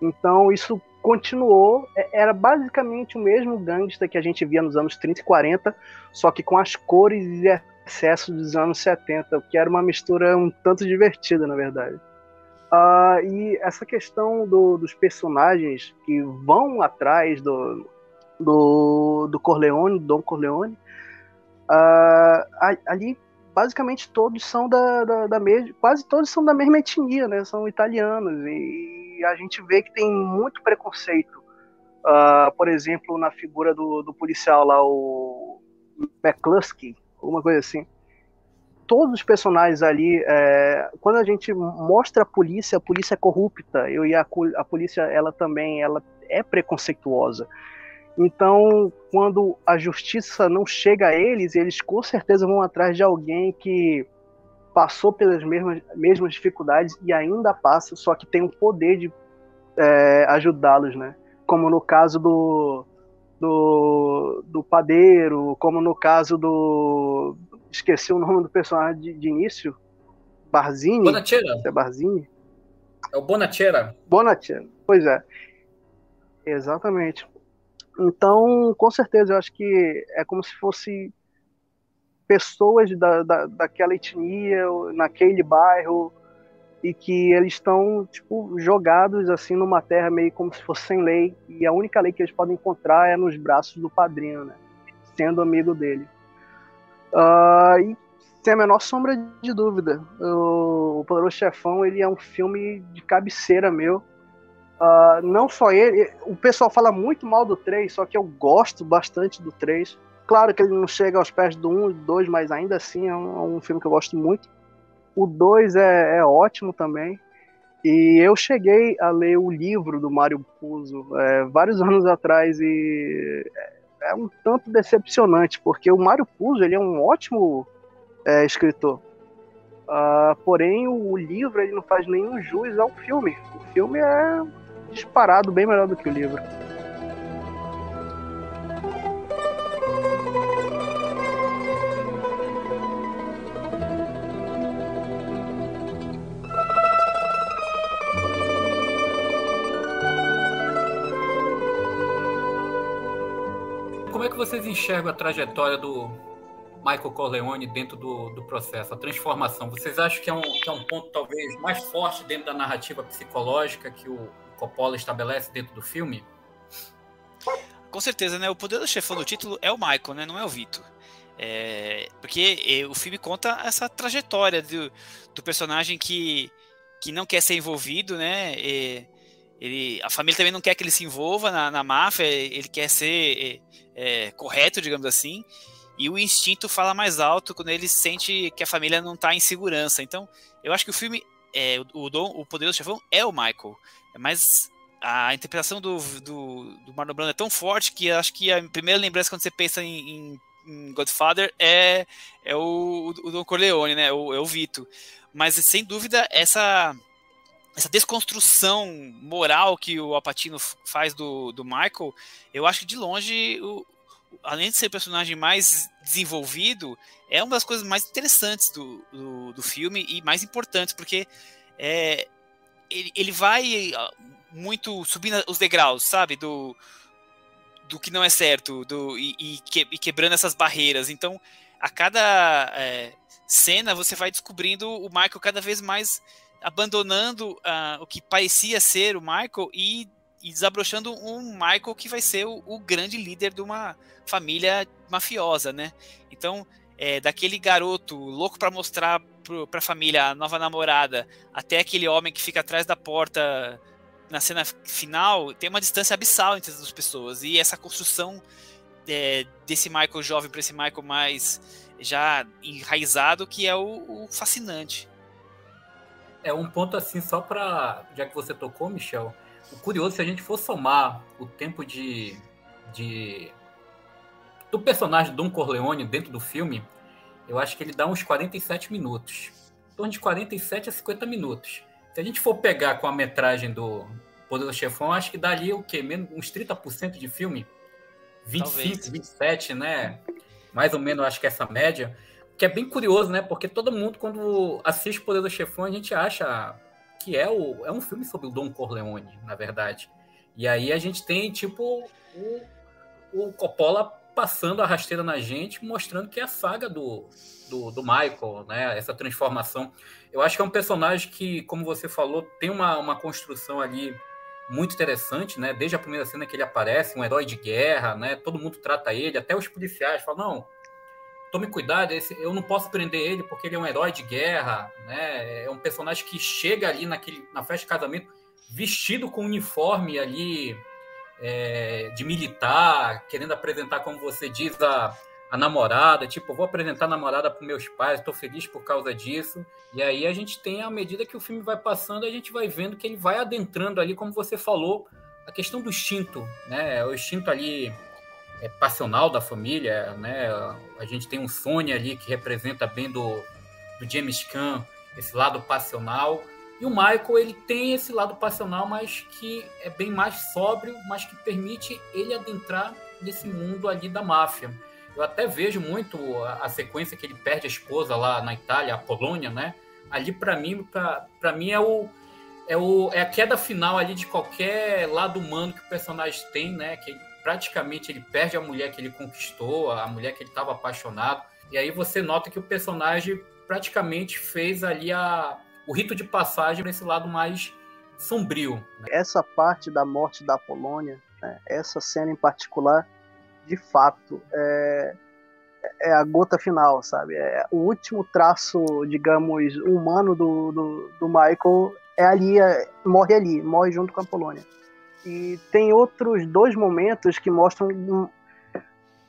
Então isso continuou, é, era basicamente o mesmo gangster que a gente via nos anos 30 e 40, só que com as cores e excessos dos anos 70, o que era uma mistura um tanto divertida, na verdade. Uh, e essa questão do, dos personagens que vão atrás do, do, do Corleone, do Dom Corleone, uh, ali basicamente todos são da, da, da mesma, quase todos são da mesma etnia, né? São italianos e a gente vê que tem muito preconceito. Uh, por exemplo, na figura do, do policial lá, o McCluskey, alguma coisa assim todos os personagens ali, é, quando a gente mostra a polícia, a polícia é corrupta, eu e a, a polícia, ela também, ela é preconceituosa. Então, quando a justiça não chega a eles, eles com certeza vão atrás de alguém que passou pelas mesmas, mesmas dificuldades e ainda passa, só que tem o poder de é, ajudá-los, né? Como no caso do, do, do padeiro, como no caso do, esqueci o nome do personagem de, de início. Barzini? Bonachera. É Barzini? É o Bonachera. Bonachera, pois é. Exatamente. Então, com certeza, eu acho que é como se fosse pessoas da, da, daquela etnia, naquele bairro, e que eles estão tipo jogados assim numa terra meio como se fosse sem lei e a única lei que eles podem encontrar é nos braços do padrinho, né? Sendo amigo dele. Uh, e sem a menor sombra de dúvida, o, o Poderoso Chefão ele é um filme de cabeceira meu. Uh, não só ele, o pessoal fala muito mal do 3, só que eu gosto bastante do 3. Claro que ele não chega aos pés do 1 e do 2, mas ainda assim é um, é um, filme que eu gosto muito. O 2 é, é, ótimo também. E eu cheguei a ler o livro do Mário Puzo é, vários anos atrás e é um tanto decepcionante, porque o Mário Puzo ele é um ótimo é, escritor. Uh, porém, o, o, livro ele não faz nenhum jus ao filme. O filme é disparado bem melhor do que o livro. Como é que vocês enxergam a trajetória do, Michael Corleone dentro do, do processo, a transformação. Vocês acham que é, um, que é um ponto talvez mais forte dentro da narrativa psicológica que o Coppola estabelece dentro do filme? Com certeza, né? O poder do chefão do título é o Michael, né? Não é o Vitor. É, porque é, o filme conta essa trajetória do, do, personagem que, que não quer ser envolvido, né? É, ele, a família também não quer que ele se envolva na, na máfia, ele quer ser é, é correto, digamos assim. E o instinto fala mais alto quando ele sente que a família não está em segurança. Então, eu acho que o filme, é, o, Dom, o Poder do Chefão é o Michael. Mas a interpretação do, do, do Marlon Brando é tão forte que acho que a primeira lembrança quando você pensa em, em, em Godfather é, é o, o Don Corleone, né? O, é o Vito. Mas, sem dúvida, essa essa desconstrução moral que o Alpatino faz do, do Michael, eu acho que de longe o, além de ser o personagem mais desenvolvido, é uma das coisas mais interessantes do, do, do filme e mais importantes, porque é, ele, ele vai muito subindo os degraus, sabe? Do, do que não é certo do, e, e quebrando essas barreiras. Então, a cada é, cena, você vai descobrindo o Michael cada vez mais abandonando uh, o que parecia ser o Michael e e desabrochando um Michael que vai ser o, o grande líder de uma família mafiosa, né? Então, é, daquele garoto louco para mostrar para a família a nova namorada, até aquele homem que fica atrás da porta na cena final, tem uma distância abissal entre as duas pessoas. E essa construção é, desse Michael jovem para esse Michael mais já enraizado que é o, o fascinante. É um ponto assim, só para. Já que você tocou, Michel, o curioso, se a gente for somar o tempo de, de do personagem Don Corleone dentro do filme, eu acho que ele dá uns 47 minutos. Em torno de 47 a 50 minutos. Se a gente for pegar com a metragem do Poderoso Chefão, acho que dá ali o quê? Menos, uns 30% de filme? 25, Talvez. 27, né? Mais ou menos, acho que essa média. Que é bem curioso, né? Porque todo mundo, quando assiste Poderoso Chefão, a gente acha que é, o, é um filme sobre o Don Corleone, na verdade. E aí a gente tem, tipo, o, o Coppola passando a rasteira na gente, mostrando que é a saga do, do, do, Michael, né? Essa transformação. Eu acho que é um personagem que, como você falou, tem uma, uma construção ali muito interessante, né? Desde a primeira cena que ele aparece, um herói de guerra, né? Todo mundo trata ele, até os policiais falam, não, tome cuidado, esse, eu não posso prender ele porque ele é um herói de guerra, né? É um personagem que chega ali naquele, na festa de casamento vestido com uniforme ali é, de militar, querendo apresentar, como você diz, a, a namorada, tipo, vou apresentar a namorada para meus pais, estou feliz por causa disso. E aí a gente tem, à medida que o filme vai passando, a gente vai vendo que ele vai adentrando ali, como você falou, a questão do instinto, né? O instinto ali é, passional da família, né? A gente tem um Sônia ali que representa bem do, do James Caan, esse lado passional. E o Michael, ele tem esse lado passional, mas que é bem mais sóbrio, mas que permite ele adentrar nesse mundo ali da máfia. Eu até vejo muito a, a sequência que ele perde a esposa lá na Itália, a Polônia, né? Ali para mim, para mim é o é, o, é a queda final ali de qualquer lado humano que o personagem tem, né? Que praticamente ele perde a mulher que ele conquistou, a mulher que ele estava apaixonado. E aí você nota que o personagem praticamente fez ali a, o rito de passagem para esse lado mais sombrio. Né? Essa parte da morte da Polônia, né, essa cena em particular, de fato, é, é a gota final, sabe? É o último traço, digamos, humano do, do, do Michael é ali, é, morre ali, morre junto com a Polônia. E tem outros dois momentos que mostram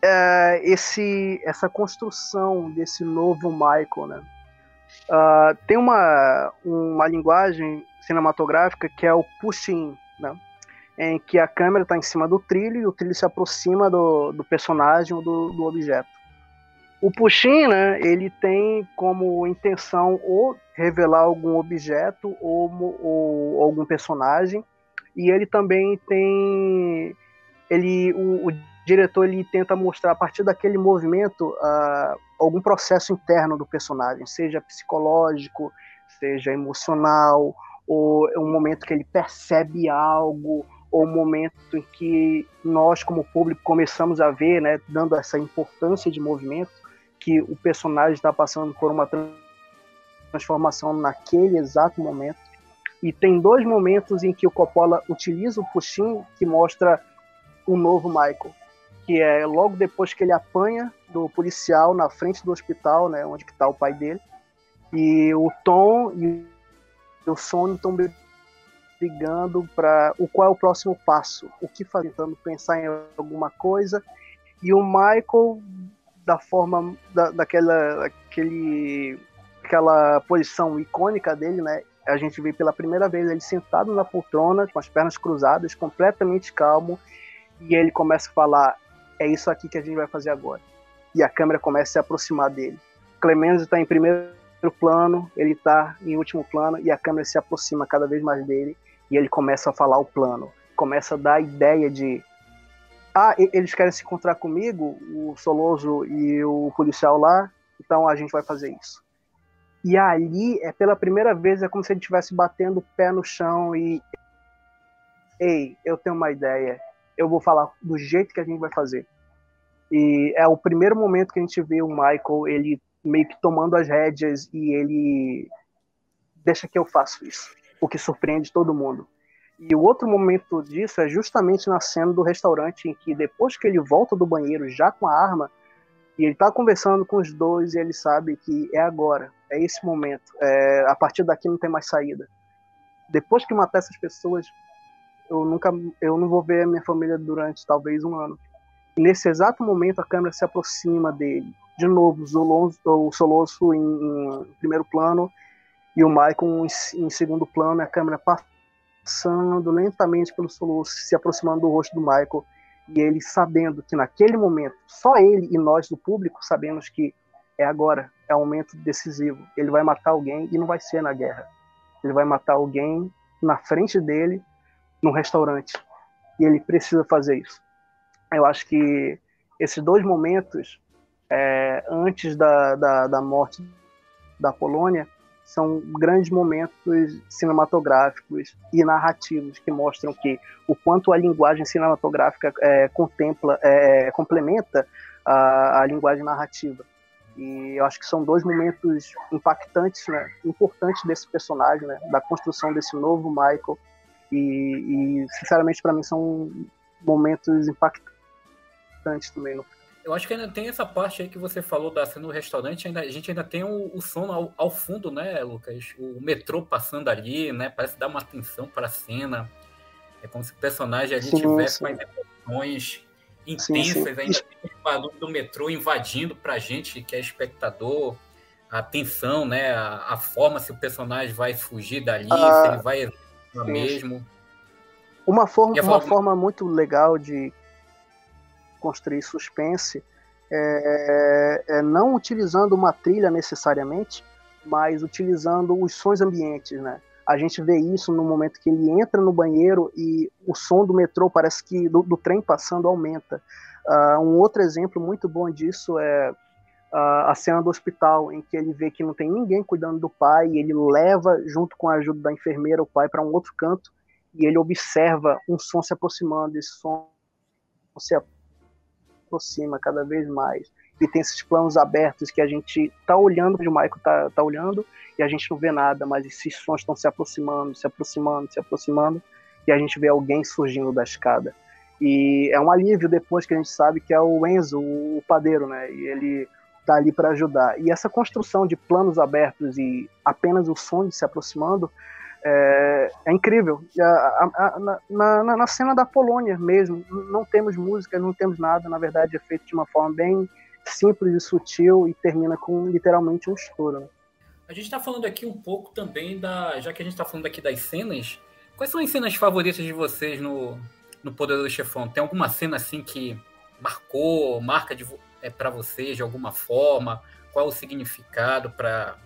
é, esse, essa construção desse novo Michael, né? Uh, tem uma, uma linguagem cinematográfica que é o pushing, né? em que a câmera está em cima do trilho e o trilho se aproxima do, do personagem ou do, do objeto. O Puxin, né, ele tem como intenção ou revelar algum objeto ou, ou algum personagem, e ele também tem ele o, o, diretor ele tenta mostrar a partir daquele movimento uh, algum processo interno do personagem, seja psicológico, seja emocional, ou um momento que ele percebe algo, ou um momento em que nós como público começamos a ver, né, dando essa importância de movimento, que o personagem está passando por uma transformação naquele exato momento. E tem dois momentos em que o Coppola utiliza o puxinho que mostra um novo Michael, que é logo depois que ele apanha do policial na frente do hospital, né, onde está o pai dele, e o Tom e o Sony estão brigando para o qual é o próximo passo, o que fazer, tentando pensar em alguma coisa, e o Michael da forma da, daquela aquele, aquela posição icônica dele, né? A gente vê pela primeira vez ele sentado na poltrona, com as pernas cruzadas, completamente calmo, e ele começa a falar: é isso aqui que a gente vai fazer agora. E a câmera começa a se aproximar dele. Clemenza está em primeiro plano, ele está em último plano, e a câmera se aproxima cada vez mais dele, e ele começa a falar o plano. Começa a dar a ideia de ah, eles querem se encontrar comigo, o Soloso e o policial lá, então a gente vai fazer isso. E ali, é pela primeira vez, é como se ele estivesse batendo o pé no chão e. Ei, eu tenho uma ideia. Eu vou falar do jeito que a gente vai fazer. E é o primeiro momento que a gente vê o Michael, ele meio que tomando as rédeas e ele. Deixa que eu faço isso. O que surpreende todo mundo. E o outro momento disso é justamente na cena do restaurante, em que depois que ele volta do banheiro já com a arma, e ele tá conversando com os dois e ele sabe que é agora, é esse momento. É, a partir daqui não tem mais saída. Depois que matar essas pessoas, eu nunca, eu não vou ver a minha família durante talvez um ano. Nesse exato momento a câmera se aproxima dele. De novo, o Solosso em, em primeiro plano e o Michael em, em segundo plano. A câmera passa passando lentamente pelo soluço, se aproximando do rosto do Michael, e ele sabendo que naquele momento, só ele e nós do público sabemos que é agora, é um momento decisivo. Ele vai matar alguém e não vai ser na guerra. Ele vai matar alguém na frente dele, num restaurante. E ele precisa fazer isso. Eu acho que esses dois momentos, é, antes da, da, da morte da Polônia, são grandes momentos cinematográficos e narrativos que mostram que o quanto a linguagem cinematográfica é, contempla, é, complementa a, a, linguagem narrativa. E eu acho que são dois momentos impactantes, né, importantes desse personagem, né, da construção desse novo Michael. E, e sinceramente, para mim, são momentos impactantes também no. Eu acho que ainda tem essa parte aí que você falou da cena do restaurante, ainda, a gente ainda tem o, o som ao, ao, fundo, né, Lucas? O metrô passando ali, né? Parece dar uma atenção para a cena. É como se o personagem ali sim, tivesse sim. mais emoções intensas, sim, ainda tem o barulho do metrô invadindo para a gente, que é espectador, a tensão, né? A, a, forma se o personagem vai fugir dali, ah, se ele vai mesmo. Uma forma, uma forma muito legal de construir suspense é, é não utilizando uma trilha necessariamente, mas utilizando os sons ambientes, né? A gente vê isso no momento que ele entra no banheiro e o som do metrô parece que do, do trem passando aumenta. Uh, um outro exemplo muito bom disso é uh, a cena do hospital, em que ele vê que não tem ninguém cuidando do pai e ele leva, junto com a ajuda da enfermeira, o pai para um outro canto e ele observa um som se aproximando, esse som se aproxima cada vez mais. E tem esses planos abertos que a gente tá olhando, o Michael tá, tá olhando, e a gente não vê nada, mas esses sons estão se aproximando, se aproximando, se aproximando, e a gente vê alguém surgindo da escada. E é um alívio depois que a gente sabe que é o Enzo, o padeiro, né? E ele tá ali para ajudar. E essa construção de planos abertos e apenas o som de se aproximando é, é incrível. A, a, a, na, na, na, cena da Polônia mesmo, não temos música, não temos nada, na verdade é feito de uma forma bem simples e sutil e termina com literalmente um estouro. Né? A gente está falando aqui um pouco também da. Já que a gente está falando aqui das cenas, quais são as cenas favoritas de vocês no, no Poderoso Chefão? Tem alguma cena assim que marcou, marca de, é, para você de alguma forma? Qual o significado para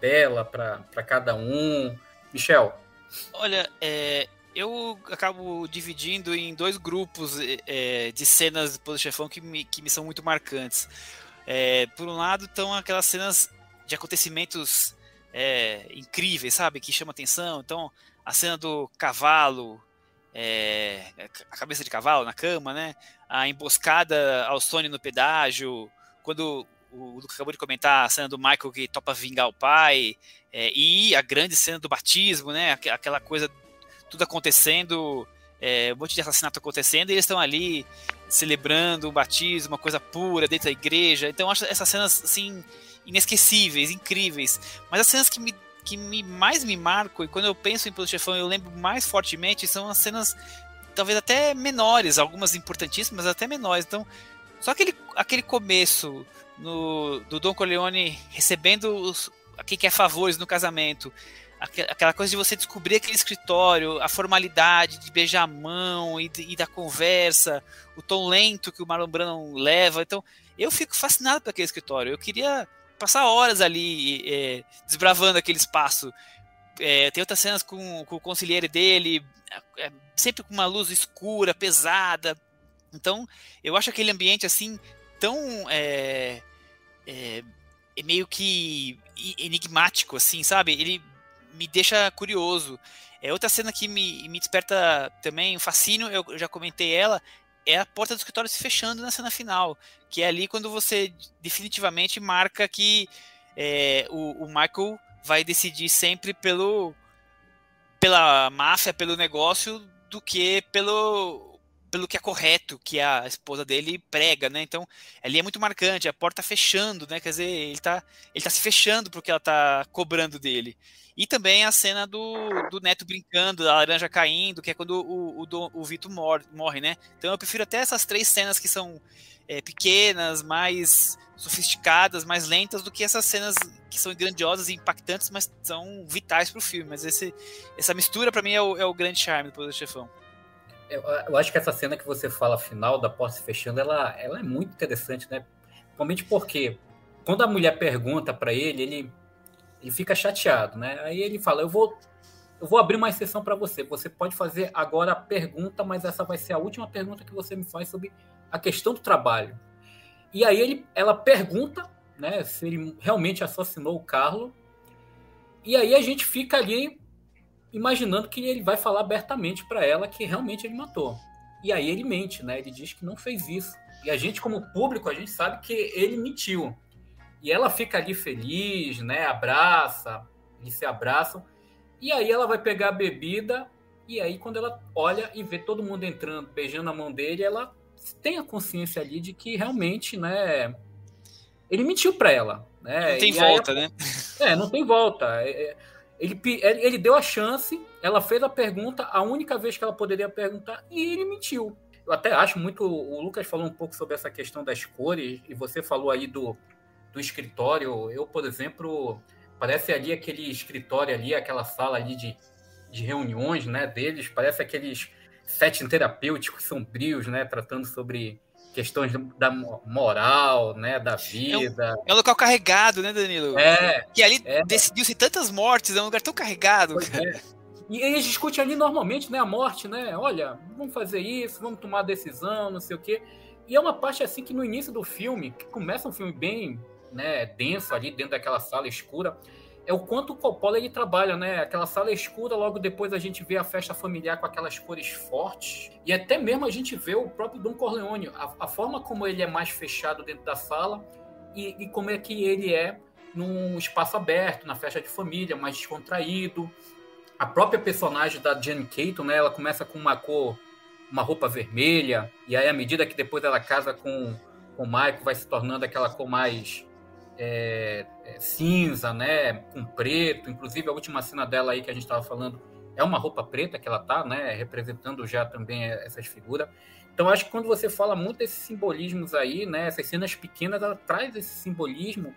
dela, para cada um? Michel? Olha, é, eu acabo dividindo em dois grupos é, de cenas do Chefão que me, que me são muito marcantes. É, por um lado, estão aquelas cenas de acontecimentos é, incríveis, sabe? Que chama atenção. Então, a cena do cavalo, é, a cabeça de cavalo na cama, né? A emboscada ao Sony no pedágio, quando o Lucas acabou de comentar a cena do Michael que topa vingar o pai, é, e a grande cena do batismo, né? Aquela coisa, tudo acontecendo, é, um monte de assassinato acontecendo, e eles estão ali celebrando o batismo, uma coisa pura dentro da igreja. Então, eu acho essas cenas assim inesquecíveis, incríveis. Mas as cenas que me que me, mais me marcam, e quando eu penso em Pelo Chefão, eu lembro mais fortemente, são as cenas talvez até menores, algumas importantíssimas, até menores. Então, só aquele, aquele começo no, do Don Corleone recebendo os, quem quer favores no casamento, aquela coisa de você descobrir aquele escritório, a formalidade de beijar a mão e, e da conversa, o tom lento que o Marlon Brando leva. Então, eu fico fascinado por aquele escritório. Eu queria passar horas ali é, desbravando aquele espaço. É, tem outras cenas com, com o conselheiro dele, é, sempre com uma luz escura, pesada. Então, eu acho aquele ambiente assim tão é, é, é meio que enigmático, assim, sabe? Ele me deixa curioso. É outra cena que me, me desperta também um fascínio, eu já comentei ela, é a porta do escritório se fechando na cena final, que é ali quando você definitivamente marca que é, o, o, Michael vai decidir sempre pelo pela máfia, pelo negócio, do que pelo pelo que é correto, que a esposa dele prega, né? Então, ali é muito marcante, a porta fechando, né? Quer dizer, ele tá, ele tá se fechando porque ela tá cobrando dele. E também a cena do, do neto brincando, da laranja caindo, que é quando o, o, o Vito morre, morre, né? Então eu prefiro até essas três cenas que são é, pequenas, mais sofisticadas, mais lentas, do que essas cenas que são grandiosas e impactantes, mas são vitais para o filme. Mas esse, essa mistura, para mim, é o, é o, grande charme do Poder Chefão. Eu, eu, acho que essa cena que você fala final da porta fechando, ela, ela é muito interessante, né? Principalmente porque quando a mulher pergunta para ele, ele ele fica chateado, né? Aí ele fala: Eu vou, eu vou abrir uma exceção para você. Você pode fazer agora a pergunta, mas essa vai ser a última pergunta que você me faz sobre a questão do trabalho. E aí ele, ela pergunta, né, se ele realmente assassinou o Carlo. E aí a gente fica ali imaginando que ele vai falar abertamente para ela que realmente ele matou. E aí ele mente, né? Ele diz que não fez isso. E a gente, como público, a gente sabe que ele mentiu. E ela fica ali feliz, né? Abraça, eles se abraçam. E aí ela vai pegar a bebida e aí quando ela olha e vê todo mundo entrando, beijando a mão dele, ela tem a consciência ali de que realmente, né? Ele mentiu para ela, né? Não tem e volta, aí, né? É, não tem volta. É, é, ele, ele deu a chance, ela fez a pergunta, a única vez que ela poderia perguntar, e ele mentiu. Eu até acho muito. O Lucas falou um pouco sobre essa questão das cores, e você falou aí do, do escritório. Eu, por exemplo, parece ali aquele escritório ali, aquela sala ali de, de reuniões, né, deles, parece aqueles setting terapêuticos sombrios, né, tratando sobre questões da moral, né, da vida. É um, é um local carregado, né, Danilo? É. Que ali é. decidiu-se tantas mortes, é um lugar tão carregado. É. E eles discutem ali normalmente, né, a morte, né? Olha, vamos fazer isso, vamos tomar decisão, não sei o quê. E é uma parte assim que no início do filme, que começa um filme bem né, denso ali dentro daquela sala escura, é o quanto o Coppola ele trabalha, né? Aquela sala escura, logo depois a gente vê a festa familiar com aquelas cores fortes. E até mesmo a gente vê o próprio Don Corleone, a, a forma como ele é mais fechado dentro da sala e, e, como é que ele é num espaço aberto, na festa de família, mais descontraído. A própria personagem da Jane Caton, né? Ela começa com uma cor, uma roupa vermelha, e aí à medida que depois ela casa com, com o Michael, vai se tornando aquela cor mais é, é, cinza, né, com preto. Inclusive a última cena dela aí que a gente estava falando é uma roupa preta que ela tá, né, representando já também essas figuras. Então acho que quando você fala muito desses simbolismos aí, né, essas cenas pequenas, ela traz esse simbolismo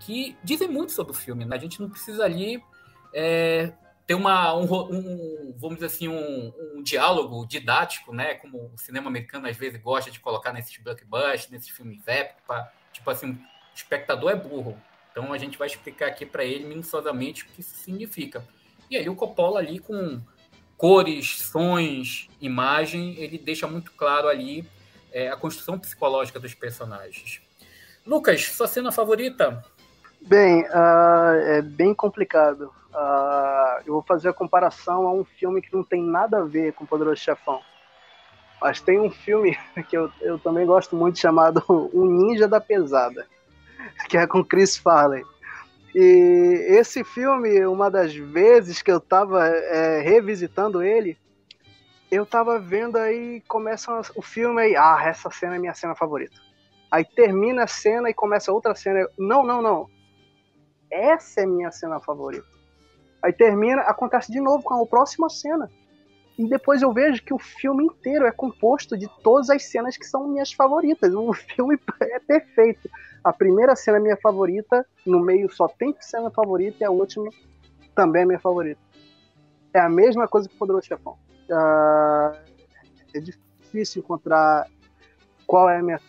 que dizem muito sobre o filme. Né? A gente não precisa ali é, ter uma, um, um, vamos dizer assim, um, um, diálogo didático, né? Como o cinema americano às vezes gosta de colocar nesses blockbusters, nesses filmes épicos, tipo assim, o espectador é burro. Então a gente vai explicar aqui para ele minuciosamente o que isso significa. E aí o Coppola ali com cores, sons, imagem, ele deixa muito claro ali é, a construção psicológica dos personagens. Lucas, sua cena favorita? Bem, uh, é bem complicado. Uh, eu vou fazer a comparação a um filme que não tem nada a ver com o Poderoso Chefão. Mas tem um filme que eu, eu também gosto muito chamado O Ninja da Pesada, que é com Chris Farley. E esse filme, uma das vezes que eu estava é, revisitando ele, eu estava vendo aí, começa o filme aí, ah, essa cena é minha cena favorita. Aí termina a cena e começa outra cena. Não, não, não. Essa é minha cena favorita. Aí termina, acontece de novo com a próxima cena. E depois eu vejo que o filme inteiro é composto de todas as cenas que são minhas favoritas. O filme é perfeito. A primeira cena é minha favorita, no meio só tem cena favorita e a última também é minha favorita. É a mesma coisa que o Poderoso Chefão. Uh, é difícil encontrar qual é a minha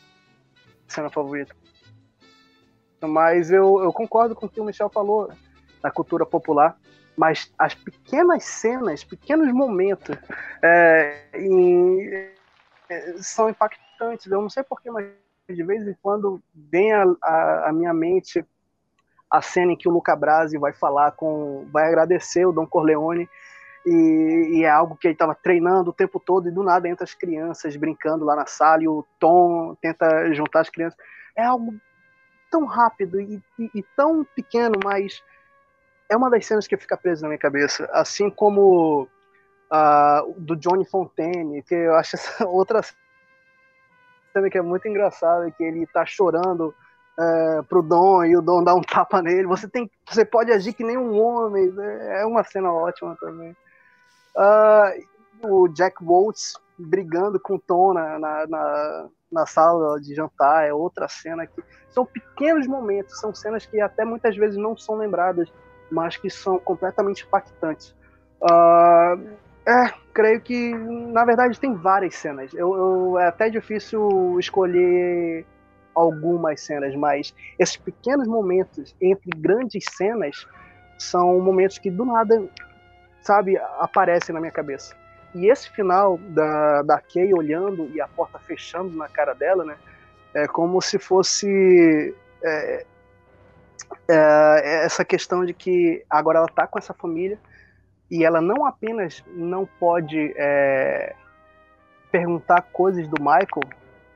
cena favorita. Mas eu, eu concordo com o que o Michel falou da cultura popular. Mas as pequenas cenas, pequenos momentos é, em, é, são impactantes. Eu não sei porquê, mas de vez em quando vem a, a, a, minha mente a cena em que o Luca Brasi vai falar com, vai agradecer o Dom Corleone e, e é algo que ele estava treinando o tempo todo e do nada entra as crianças brincando lá na sala e o Tom tenta juntar as crianças. É algo tão rápido e, e, e tão pequeno, mas é uma das cenas que fica presa na minha cabeça, assim como uh, do Johnny Fontaine, que eu acho essa outra cena que é muito engraçada, que ele tá chorando uh, pro Dom e o Dom dá um tapa nele. Você tem, você pode agir que nem um homem. Né? É uma cena ótima também. Uh, o Jack Waltz brigando com o Tom na, na, na, na, sala de jantar é outra cena que são pequenos momentos, são cenas que até muitas vezes não são lembradas, mas que são completamente impactantes. Uh, é, creio que, na verdade, tem várias cenas. Eu, eu, é até difícil escolher algumas cenas, mas esses pequenos momentos entre grandes cenas são momentos que do nada, sabe, aparecem na minha cabeça. E esse final da, da Kay olhando e a porta fechando na cara dela, né? É como se fosse é, é, essa questão de que agora ela tá com essa família e ela não apenas não pode é, perguntar coisas do Michael,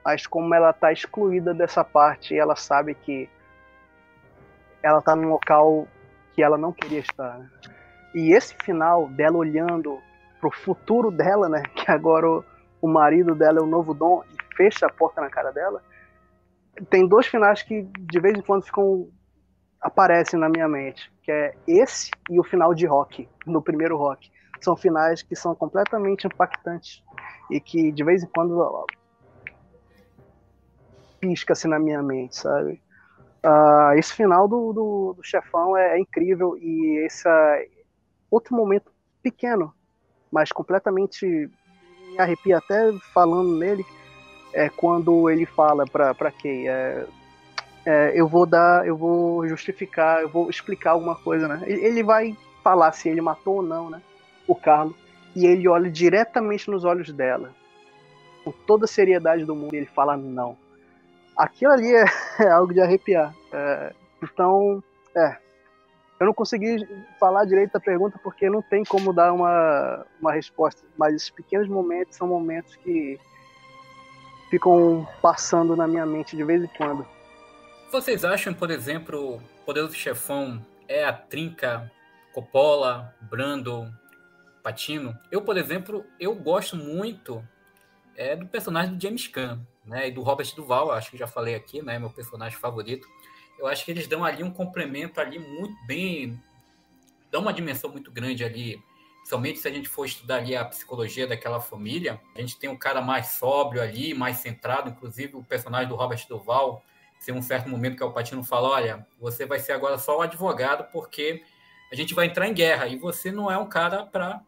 mas como ela está excluída dessa parte ela sabe que ela está num local que ela não queria estar. Né? E esse final dela olhando pro futuro dela, né, que agora o, o marido dela é o novo dom e fecha a porta na cara dela, tem dois finais que de vez em quando ficam aparecem na minha mente que é esse e o final de Rock, no primeiro Rock. São finais que são completamente impactantes e que de vez em quando pisca-se na minha mente, sabe? Uh, esse final do, do, do chefão é, é, incrível e esse é outro momento pequeno, mas completamente me arrepia até falando nele, é quando ele fala para para Kay, é, é, eu vou dar, eu vou justificar, eu vou explicar alguma coisa, né? Ele vai falar se ele matou ou não, né? O Carlos. E ele olha diretamente nos olhos dela. Com toda a seriedade do mundo, ele fala não. Aquilo ali é, é algo de arrepiar. É, então, é. Eu não consegui falar direito da pergunta porque não tem como dar uma, uma resposta. Mas esses pequenos momentos são momentos que ficam passando na minha mente de vez em quando. Vocês acham, por exemplo, Poderoso Chefão é a trinca Coppola, Brando, Patino? Eu, por exemplo, eu gosto muito é, do personagem do James Caan, né, e do Robert Duval, acho que já falei aqui, né, meu personagem favorito. Eu acho que eles dão ali um complemento ali muito bem, dão uma dimensão muito grande ali, principalmente se a gente for estudar ali a psicologia daquela família. A gente tem um cara mais sóbrio ali, mais centrado, inclusive o personagem do Robert Duval, tem um certo momento que o Patino fala, olha, você vai ser agora só o advogado porque a gente vai entrar em guerra e você não é um cara para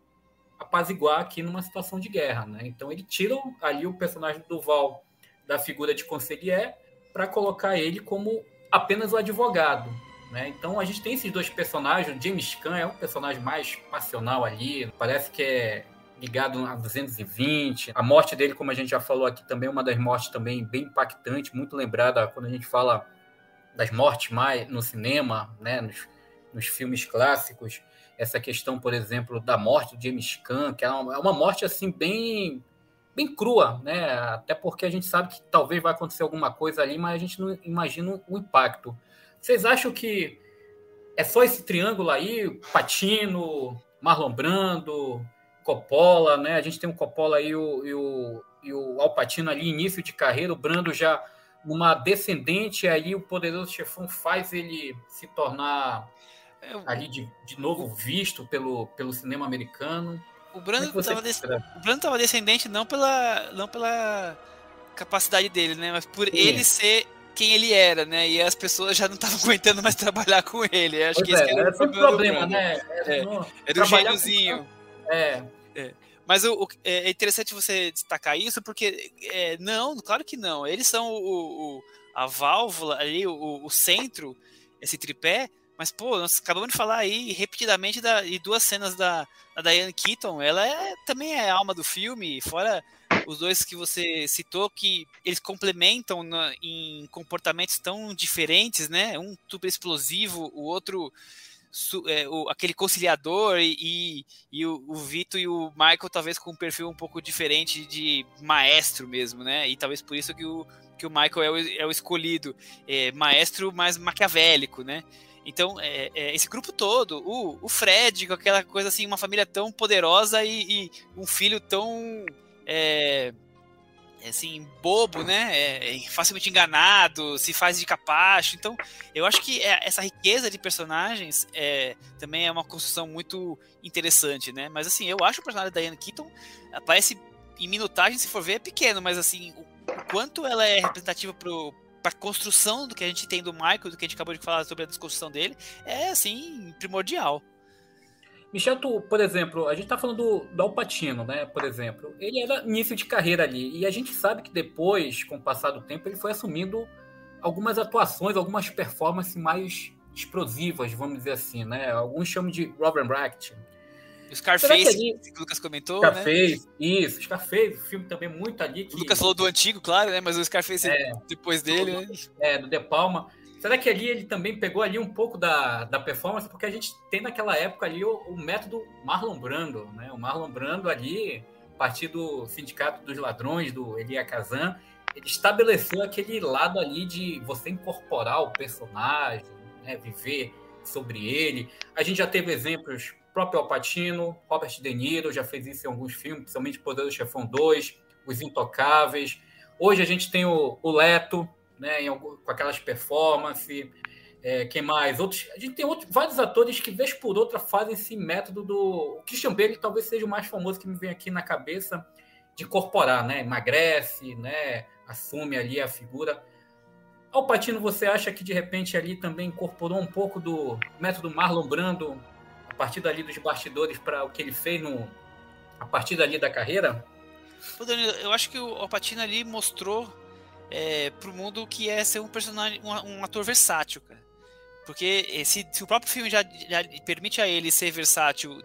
apaziguar aqui numa situação de guerra, né? Então ele tira ali o personagem do Val da figura de conselheiro para colocar ele como apenas o advogado, né? Então a gente tem esses dois personagens. O James Caan é um personagem mais passional ali, parece que é ligado a 220. A morte dele, como a gente já falou aqui, também é uma das mortes também bem impactante, muito lembrada quando a gente fala das mortes mais no cinema, né? Nos, nos filmes clássicos essa questão, por exemplo, da morte do James Caan, que é uma, é uma morte assim bem bem crua, né? Até porque a gente sabe que talvez vai acontecer alguma coisa ali, mas a gente não imagina o impacto. Vocês acham que é só esse triângulo aí, Patino, Marlon Brando, Coppola, né? A gente tem o Coppola e o, e o, e o Alpatino ali, início de carreira, o Brando já numa descendente, aí o poderoso chefão faz ele se tornar eu... ali de, de novo visto pelo, pelo cinema americano. O Brando estava é descendente não pela, não pela capacidade dele, né? Mas por Sim. ele ser quem ele era, né? E as pessoas já não estavam aguentando mais trabalhar com ele. Acho pois que é, esse era o problema, problema né? Era, é, era o gêniozinho. Com... É. é. Mas o, o, é interessante você destacar isso, porque é, não, claro que não. Eles são o, o a válvula ali, o, o centro, esse tripé, mas, pô, nós acabamos de falar aí repetidamente da, de duas cenas da, da Diane Keaton. Ela é, também é a alma do filme, fora os dois que você citou, que eles complementam na, em comportamentos tão diferentes, né? Um super explosivo, o outro su, é, o, aquele conciliador e, e, e o, o Vito e o Michael talvez com um perfil um pouco diferente de maestro mesmo, né? E talvez por isso que o, que o Michael é o, é o escolhido, é, maestro mais maquiavélico, né? Então, é, é, esse grupo todo, o, o Fred, com aquela coisa assim, uma família tão poderosa e, e um filho tão. É, assim, bobo, né? É, é, facilmente enganado, se faz de capacho. Então, eu acho que é, essa riqueza de personagens é, também é uma construção muito interessante, né? Mas assim, eu acho o personagem da Diane Keaton parece em minutagem, se for ver, é pequeno, mas assim, o, o quanto ela é representativa pro para construção do que a gente tem do Michael, do que a gente acabou de falar sobre a desconstrução dele, é assim primordial. Michel, tu, por exemplo, a gente tá falando do, do Alpatino, né? Por exemplo, ele era início de carreira ali e a gente sabe que depois, com o passar do tempo, ele foi assumindo algumas atuações, algumas performances mais explosivas, vamos dizer assim, né? Alguns chamam de Robert Bracht, o Scarface, que, que, o Lucas comentou, né? Scarface, né? isso, Scarface, o filme também muito ali. Que... O Lucas falou do antigo, claro, né? Mas o Scarface é, depois dele, né? É, do De Palma. Será que ali ele também pegou ali um pouco da, da performance? Porque a gente tem naquela época ali o, o método Marlon Brando, né? O Marlon Brando ali, partir do Sindicato dos Ladrões, do Elia Kazan, ele estabeleceu aquele lado ali de você incorporar o personagem, né? viver sobre ele. A gente já teve exemplos próprio Alpatino, Robert De Niro já fez isso em alguns filmes, principalmente Poder do Chefão 2, Os Intocáveis. Hoje a gente tem o, o Leto, né, em, com aquelas performances. É, quem mais? Outros, a gente tem outros, vários atores que, vez por outra, fazem esse método do. O Christian Bale talvez seja o mais famoso que me vem aqui na cabeça de incorporar, né? Emagrece, né? Assume ali a figura. Alpatino, você acha que de repente ali também incorporou um pouco do método Marlon Brando partir dali dos bastidores para o que ele fez no, a partir dali da carreira? Pô, Danilo, eu acho que o Alpatino ali mostrou é, pro mundo que é ser um personagem, um, um ator versátil, cara. Porque se, se, o próprio filme já, já, permite a ele ser versátil,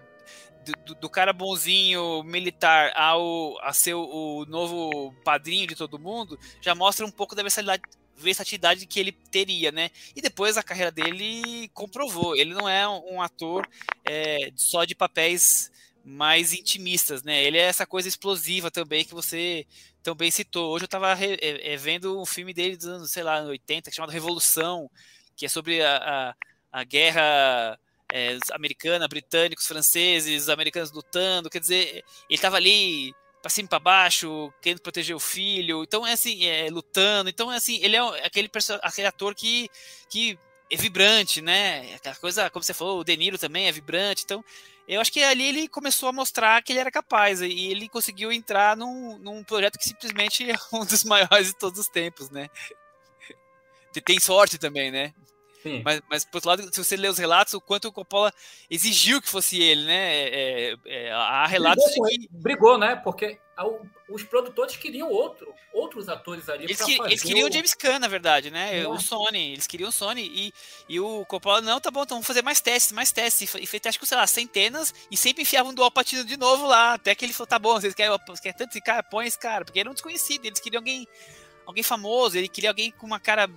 do, do, cara bonzinho militar ao a ser o novo padrinho de todo mundo, já mostra um pouco da versatilidade, versatilidade que ele teria, né? E depois a carreira dele comprovou. Ele não é um ator é, só de papéis mais intimistas, né? Ele é essa coisa explosiva também que você também citou. Hoje eu estava é, é, vendo um filme dele dos anos, sei lá, 80, chamado Revolução, que é sobre a, a, a guerra é, americana, britânicos, franceses, americanos lutando. Quer dizer, ele estava ali para cima para baixo, querendo proteger o filho. Então é assim, é, lutando. Então é assim, ele é aquele, aquele ator que, que é vibrante, né? Aquela coisa, como você falou, o De Niro também é vibrante. Então, eu acho que ali ele começou a mostrar que ele era capaz e ele conseguiu entrar num, num projeto que simplesmente é um dos maiores de todos os tempos, né? Tem sorte também, né? Mas, mas, por outro lado, se você ler os relatos, o quanto o Coppola exigiu que fosse ele, né? É, é, é há relatos brigou de. Brigou, né? Porque os produtores queriam outro, outros atores ali eles, que, eles queriam o James Caan, na verdade, né? É. O Sony. Eles queriam o Sony. E, e o Coppola, não, tá bom, então vamos fazer mais testes, mais testes. E fez, acho que, sei lá, centenas. E sempre enfiavam um dual patino de novo lá. Até que ele falou, tá bom, vocês querem, vocês querem tanto esse cara? Põe esse cara. Porque ele era um desconhecido. Eles queriam alguém, alguém famoso. Ele queria alguém com uma cara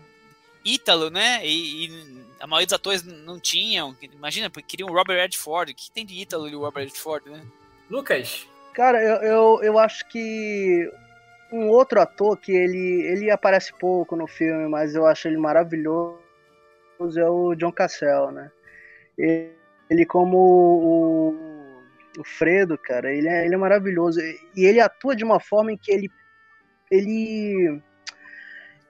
ítalo, né? E, e, a maioria dos atores não tinham. Imagina, porque queriam o Robert Redford. O que tem de ítalo ali o Robert Redford, né? Lucas. Cara, eu, eu, eu acho que um outro ator que ele, ele aparece pouco no filme, mas eu acho ele maravilhoso, é o John Cassell, né? Ele, ele como o, o Fredo, cara, ele é, ele é maravilhoso. E ele atua de uma forma em que ele, ele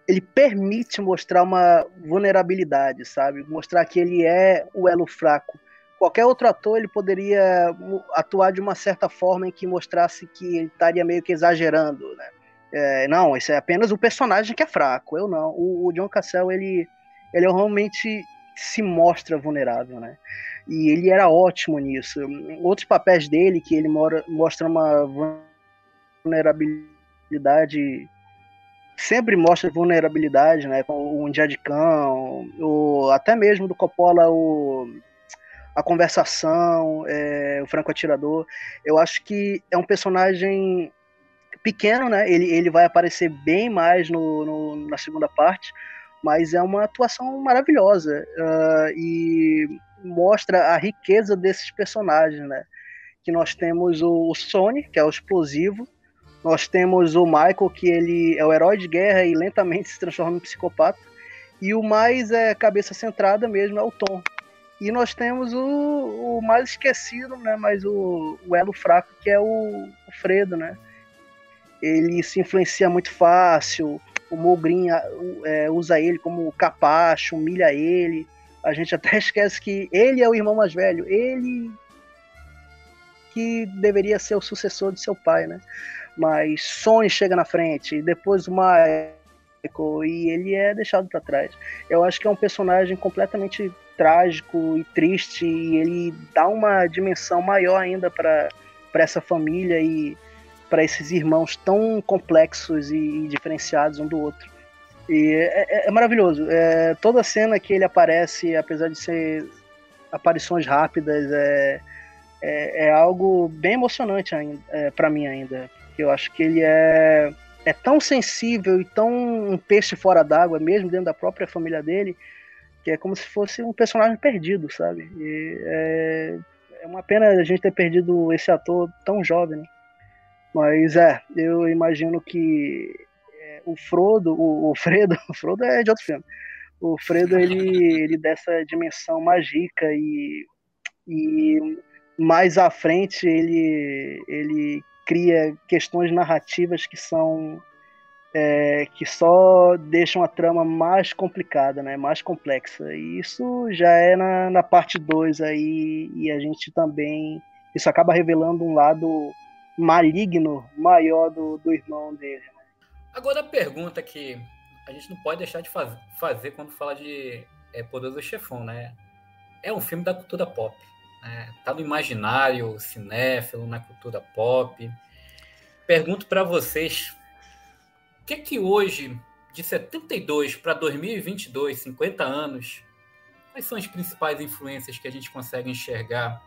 ele permite mostrar uma vulnerabilidade, sabe? Mostrar que ele é o elo fraco. Qualquer outro ator ele poderia atuar de uma certa forma em que mostrasse que ele estaria meio que exagerando, né? É, não, isso é apenas o personagem que é fraco. Eu não. O, o John Cassell ele, ele realmente se mostra vulnerável, né? E ele era ótimo nisso. Outros papéis dele que ele mora, mostra uma vulnerabilidade sempre mostra vulnerabilidade, né? Com o Indiá de Cão, o, até mesmo do Coppola, o, a conversação, é, o Franco Atirador. Eu acho que é um personagem pequeno, né? Ele, ele vai aparecer bem mais no, no na segunda parte, mas é uma atuação maravilhosa uh, e mostra a riqueza desses personagens, né? Que nós temos o, o Sony, que é o explosivo, nós temos o Michael, que ele é o herói de guerra e lentamente se transforma em psicopata. E o mais é cabeça centrada mesmo é o Tom. E nós temos o, o mais esquecido, né? Mas o, o elo fraco, que é o, o, Fredo, né? Ele se influencia muito fácil. O Mogrin é, usa ele como capacho, humilha ele. A gente até esquece que ele é o irmão mais velho. Ele que deveria ser o sucessor de seu pai, né? Mas Sony chega na frente, depois o Michael, e ele é deixado para trás. Eu acho que é um personagem completamente trágico e triste, e ele dá uma dimensão maior ainda para essa família e para esses irmãos tão complexos e, e, diferenciados um do outro. E é, é, é maravilhoso. É, toda cena que ele aparece, apesar de ser aparições rápidas, é, é, é algo bem emocionante ainda, é, para mim ainda. Eu acho que ele é, é tão sensível e tão um peixe fora d'água, mesmo dentro da própria família dele, que é como se fosse um personagem perdido, sabe? E é, é uma pena a gente ter perdido esse ator tão jovem, né? Mas é, eu imagino que é, o Frodo, o, o Fredo, o Frodo é de outro filme. O Fredo, ele, ele dessa dimensão mágica e, e mais à frente ele, ele cria questões narrativas que são é, que só deixam a trama mais complicada, né, mais complexa. E isso já é na, na parte 2 aí, e a gente também. Isso acaba revelando um lado maligno maior do, do irmão dele. Né. Agora a pergunta que a gente não pode deixar de faz, fazer quando fala de é, Poderoso Chefão, né? É um filme da cultura pop. Né? Tá no imaginário cinéfilo, na cultura pop. Pergunto para vocês, o que é que hoje, de 72 para 2022, 50 anos, quais são as principais influências que a gente consegue enxergar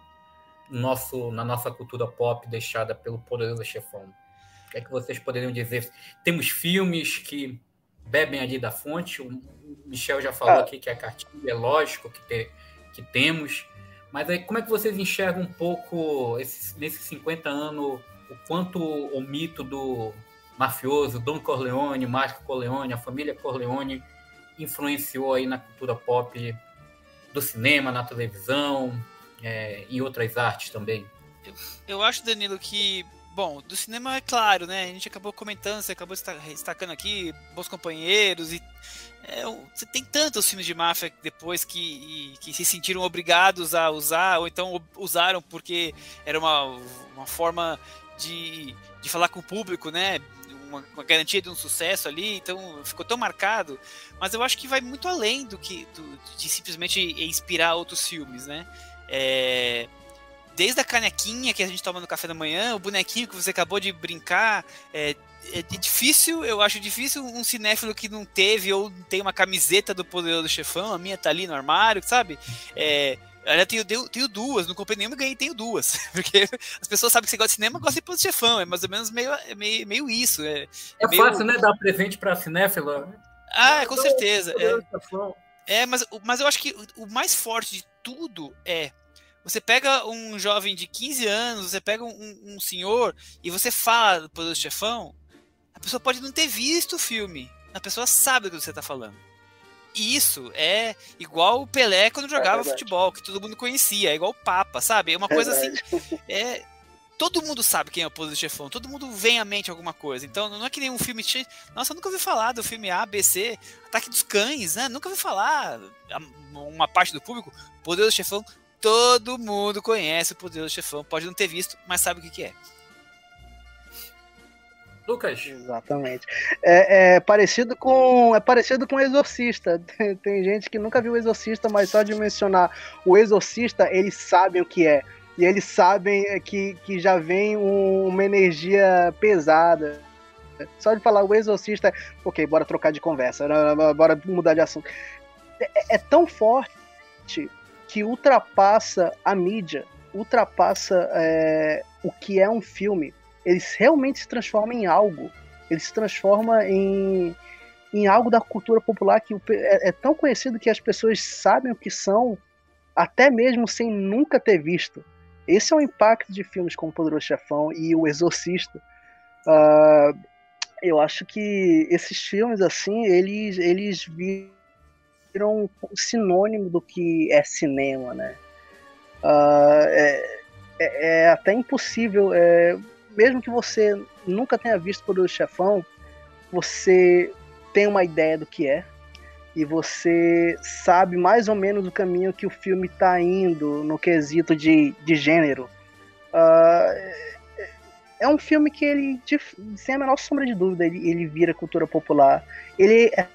no nosso, na nossa cultura pop deixada pelo poderoso chefão? O que é que vocês poderiam dizer? Temos filmes que bebem ali da fonte, o Michel já falou ah. aqui que a cartilha é lógico que, ter, que temos, mas aí, como é que vocês enxergam um pouco esse, nesses 50 anos o quanto o mito do mafioso, Don Corleone, Marco Corleone, a família Corleone influenciou aí na cultura pop do cinema, na televisão, é, em outras artes também? Eu, eu acho, Danilo, que Bom, do cinema é claro, né? A gente acabou comentando, você acabou destacando aqui, Bons Companheiros, e é, você tem tantos filmes de máfia depois que, e, que se sentiram obrigados a usar, ou então usaram porque era uma, uma forma de, de falar com o público, né? uma, uma, garantia de um sucesso ali, então ficou tão marcado. Mas eu acho que vai muito além do que do, de simplesmente inspirar outros filmes, né? É, desde a canequinha que a gente toma no café da manhã, o bonequinho que você acabou de brincar, é, é difícil, eu acho difícil um cinéfilo que não teve ou tem uma camiseta do Poderoso Chefão, a minha tá ali no armário, sabe? É, Olha, tenho, tenho, tenho duas, não comprei nenhuma e ganhei, tenho duas. Porque as pessoas sabem que você gosta de cinema, gostam de Poderoso Chefão, é mais ou menos meio, é meio, meio isso. É, é meio... fácil, né, dar presente pra cinéfilo. Ah, com certeza. É, é mas, mas eu acho que o mais forte de tudo é você pega um jovem de 15 anos, você pega um, um senhor e você fala do Poderoso Chefão, a pessoa pode não ter visto o filme, a pessoa sabe do que você está falando. E isso é igual o Pelé quando jogava é futebol, que todo mundo conhecia, é igual o Papa, sabe? É uma coisa assim. É, todo mundo sabe quem é o Poderoso Chefão, todo mundo vem à mente alguma coisa. Então não é que nem um filme. Nossa, eu nunca ouvi falar do filme A, B, C, Ataque dos Cães, né? Nunca ouvi falar. Uma parte do público, Poderoso Chefão, todo mundo conhece o Poderoso Chefão, pode não ter visto, mas sabe o que, que é. Lucas. Exatamente. É, é, parecido com é parecido com o Exorcista. Tem, tem, gente que nunca viu o Exorcista, mas só de mencionar o Exorcista, eles sabem o que é. E eles sabem que, que já vem um, uma energia pesada. Só de falar o Exorcista, ok, bora trocar de conversa, bora mudar de assunto. É, é tão forte que ultrapassa a mídia, ultrapassa é, o que é um filme ele realmente se transforma em algo. Ele se transforma em, em algo da cultura popular que é, é tão conhecido que as pessoas sabem o que são, até mesmo sem nunca ter visto. Esse é o impacto de filmes como Poderoso Chefão e O Exorcista. Uh, eu acho que esses filmes, assim, eles, eles viram um sinônimo do que é cinema, né? Uh, é, é, é, até impossível. É, mesmo que você nunca tenha visto Poderoso Chefão, você tem uma ideia do que é e você sabe mais ou menos o caminho que o filme está indo no quesito de, de gênero. Uh, é um filme que ele, sem a menor sombra de dúvida, ele, ele vira cultura popular. Ele é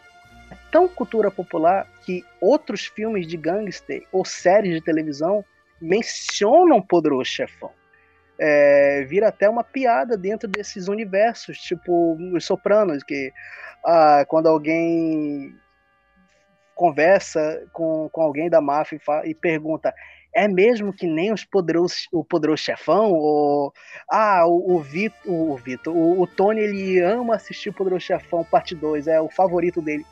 tão cultura popular que outros filmes de gangster ou séries de televisão mencionam Poderoso Chefão é, vira até uma piada dentro desses universos, tipo os Sopranos, que ah, quando alguém conversa com, com alguém da máfia e, fala, e pergunta é mesmo que nem os poderosos, o poderoso chefão? Ou, ah, o, o Vitor, o, Vitor o, o, Tony, ele ama assistir o Poderoso Chefão, parte 2, é o favorito dele.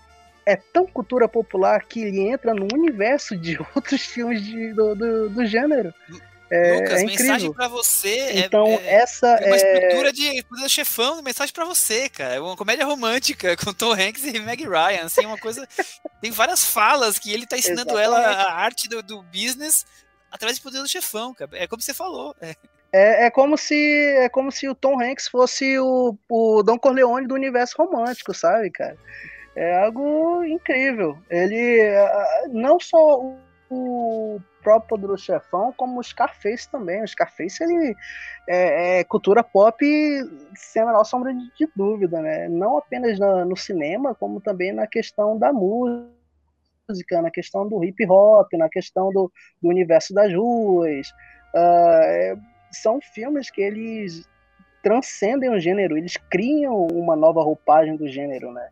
É tão cultura popular que ele entra no universo de outros filmes de, do, do, do gênero. É, Lucas, é mensagem para você. É, então, é, essa é uma estrutura de poder chefão, mensagem para você, cara. É uma comédia romântica com Tom Hanks e Meg Ryan, assim, uma coisa. tem várias falas que ele tá ensinando Exatamente. ela a arte do, do, business através do poder do chefão, cara. É como você falou. É. É, é, como se é como se o Tom Hanks fosse o, o Don Corleone do universo romântico, sabe, cara? É algo incrível. Ele não só o próprio Poderoso Chefão, como o Scarface também. O Scarface, ele é, é cultura pop sem a menor sombra de, de dúvida, né? Não apenas na, no cinema, como também na questão da música, na questão do hip hop, na questão do, do universo das ruas. Uh, são filmes que eles transcendem o gênero, eles criam uma nova roupagem do gênero, né?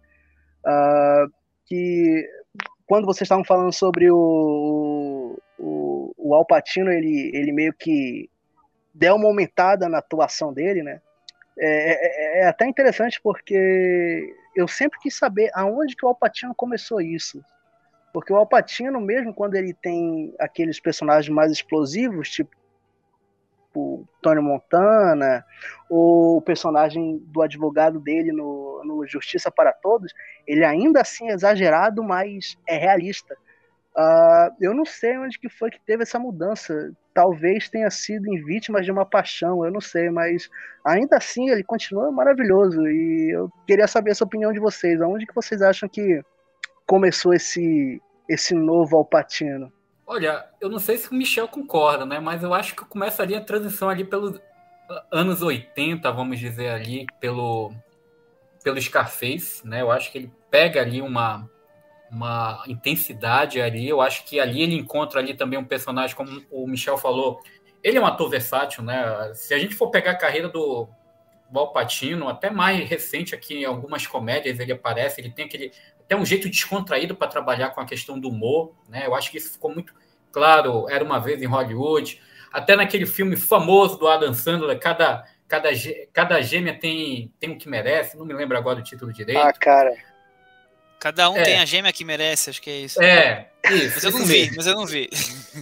Uh, que quando vocês estavam falando sobre o, o, o Alpatino, ele, ele meio que deu uma aumentada na atuação dele, né? É, é, é, até interessante porque eu sempre quis saber aonde que o Alpatino começou isso. Porque o Alpatino, mesmo quando ele tem aqueles personagens mais explosivos, tipo tipo Tony Montana, ou o personagem do advogado dele no, no Justiça para Todos, ele ainda assim é exagerado, mas é realista. Uh, eu não sei onde que foi que teve essa mudança. Talvez tenha sido em Vítimas de uma Paixão, eu não sei, mas ainda assim ele continua maravilhoso. E eu queria saber a sua opinião de vocês. Aonde que vocês acham que começou esse, esse novo Alpatino? Olha, eu não sei se o Michel concorda, né? Mas eu acho que começaria a transição ali pelos anos 80, vamos dizer ali, pelo pelo Scarface, né? Eu acho que ele pega ali uma, uma intensidade ali. Eu acho que ali ele encontra ali também um personagem, como o Michel falou, ele é um ator versátil, né? Se a gente for pegar a carreira do Val Pacino, até mais recente aqui em algumas comédias ele aparece, ele tem aquele até um jeito descontraído para trabalhar com a questão do humor, né? Eu acho que isso ficou muito claro, era uma vez em Hollywood, até naquele filme famoso do Adam Sandler, cada cada, cada gêmea tem tem o que merece, não me lembro agora o título direito. Ah, cara. Cada um é. tem a gêmea que merece, acho que é isso. É, isso. Mas eu não vi, mas eu não vi.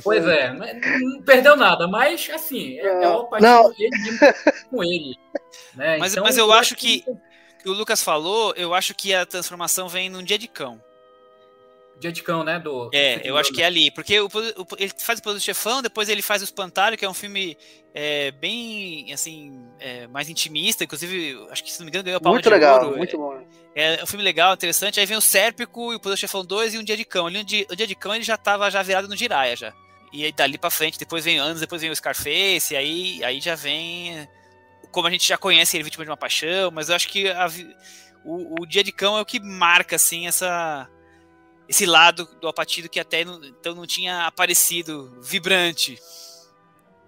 Pois é, não perdeu nada, mas assim, é, é o não. com ele. Né? Mas, então, mas eu, eu acho que, que o Lucas falou, eu acho que a transformação vem num dia de cão. Dia de Cão, né? Do, é, eu acho que é ali. Porque o, o, ele faz o Poder do Chefão, depois ele faz o Espantalho, que é um filme é, bem, assim, é, mais intimista. Inclusive, acho que, se não me engano, ganhou a palma Muito legal, ouro. muito bom. É, é, um filme legal, interessante. Aí vem o Sérpico e o Poder do Chefão 2 e um Dia de Cão. Ali, um dia, o Dia de Cão ele já tava já virado no Jiraya, já. E aí dali pra frente, depois vem anos, depois vem o Scarface, e aí, aí já vem... Como a gente já conhece ele, Vítima de uma Paixão, mas eu acho que a, o, o Dia de Cão é o que marca, assim, essa esse lado do Apatido que até não, então não tinha aparecido vibrante.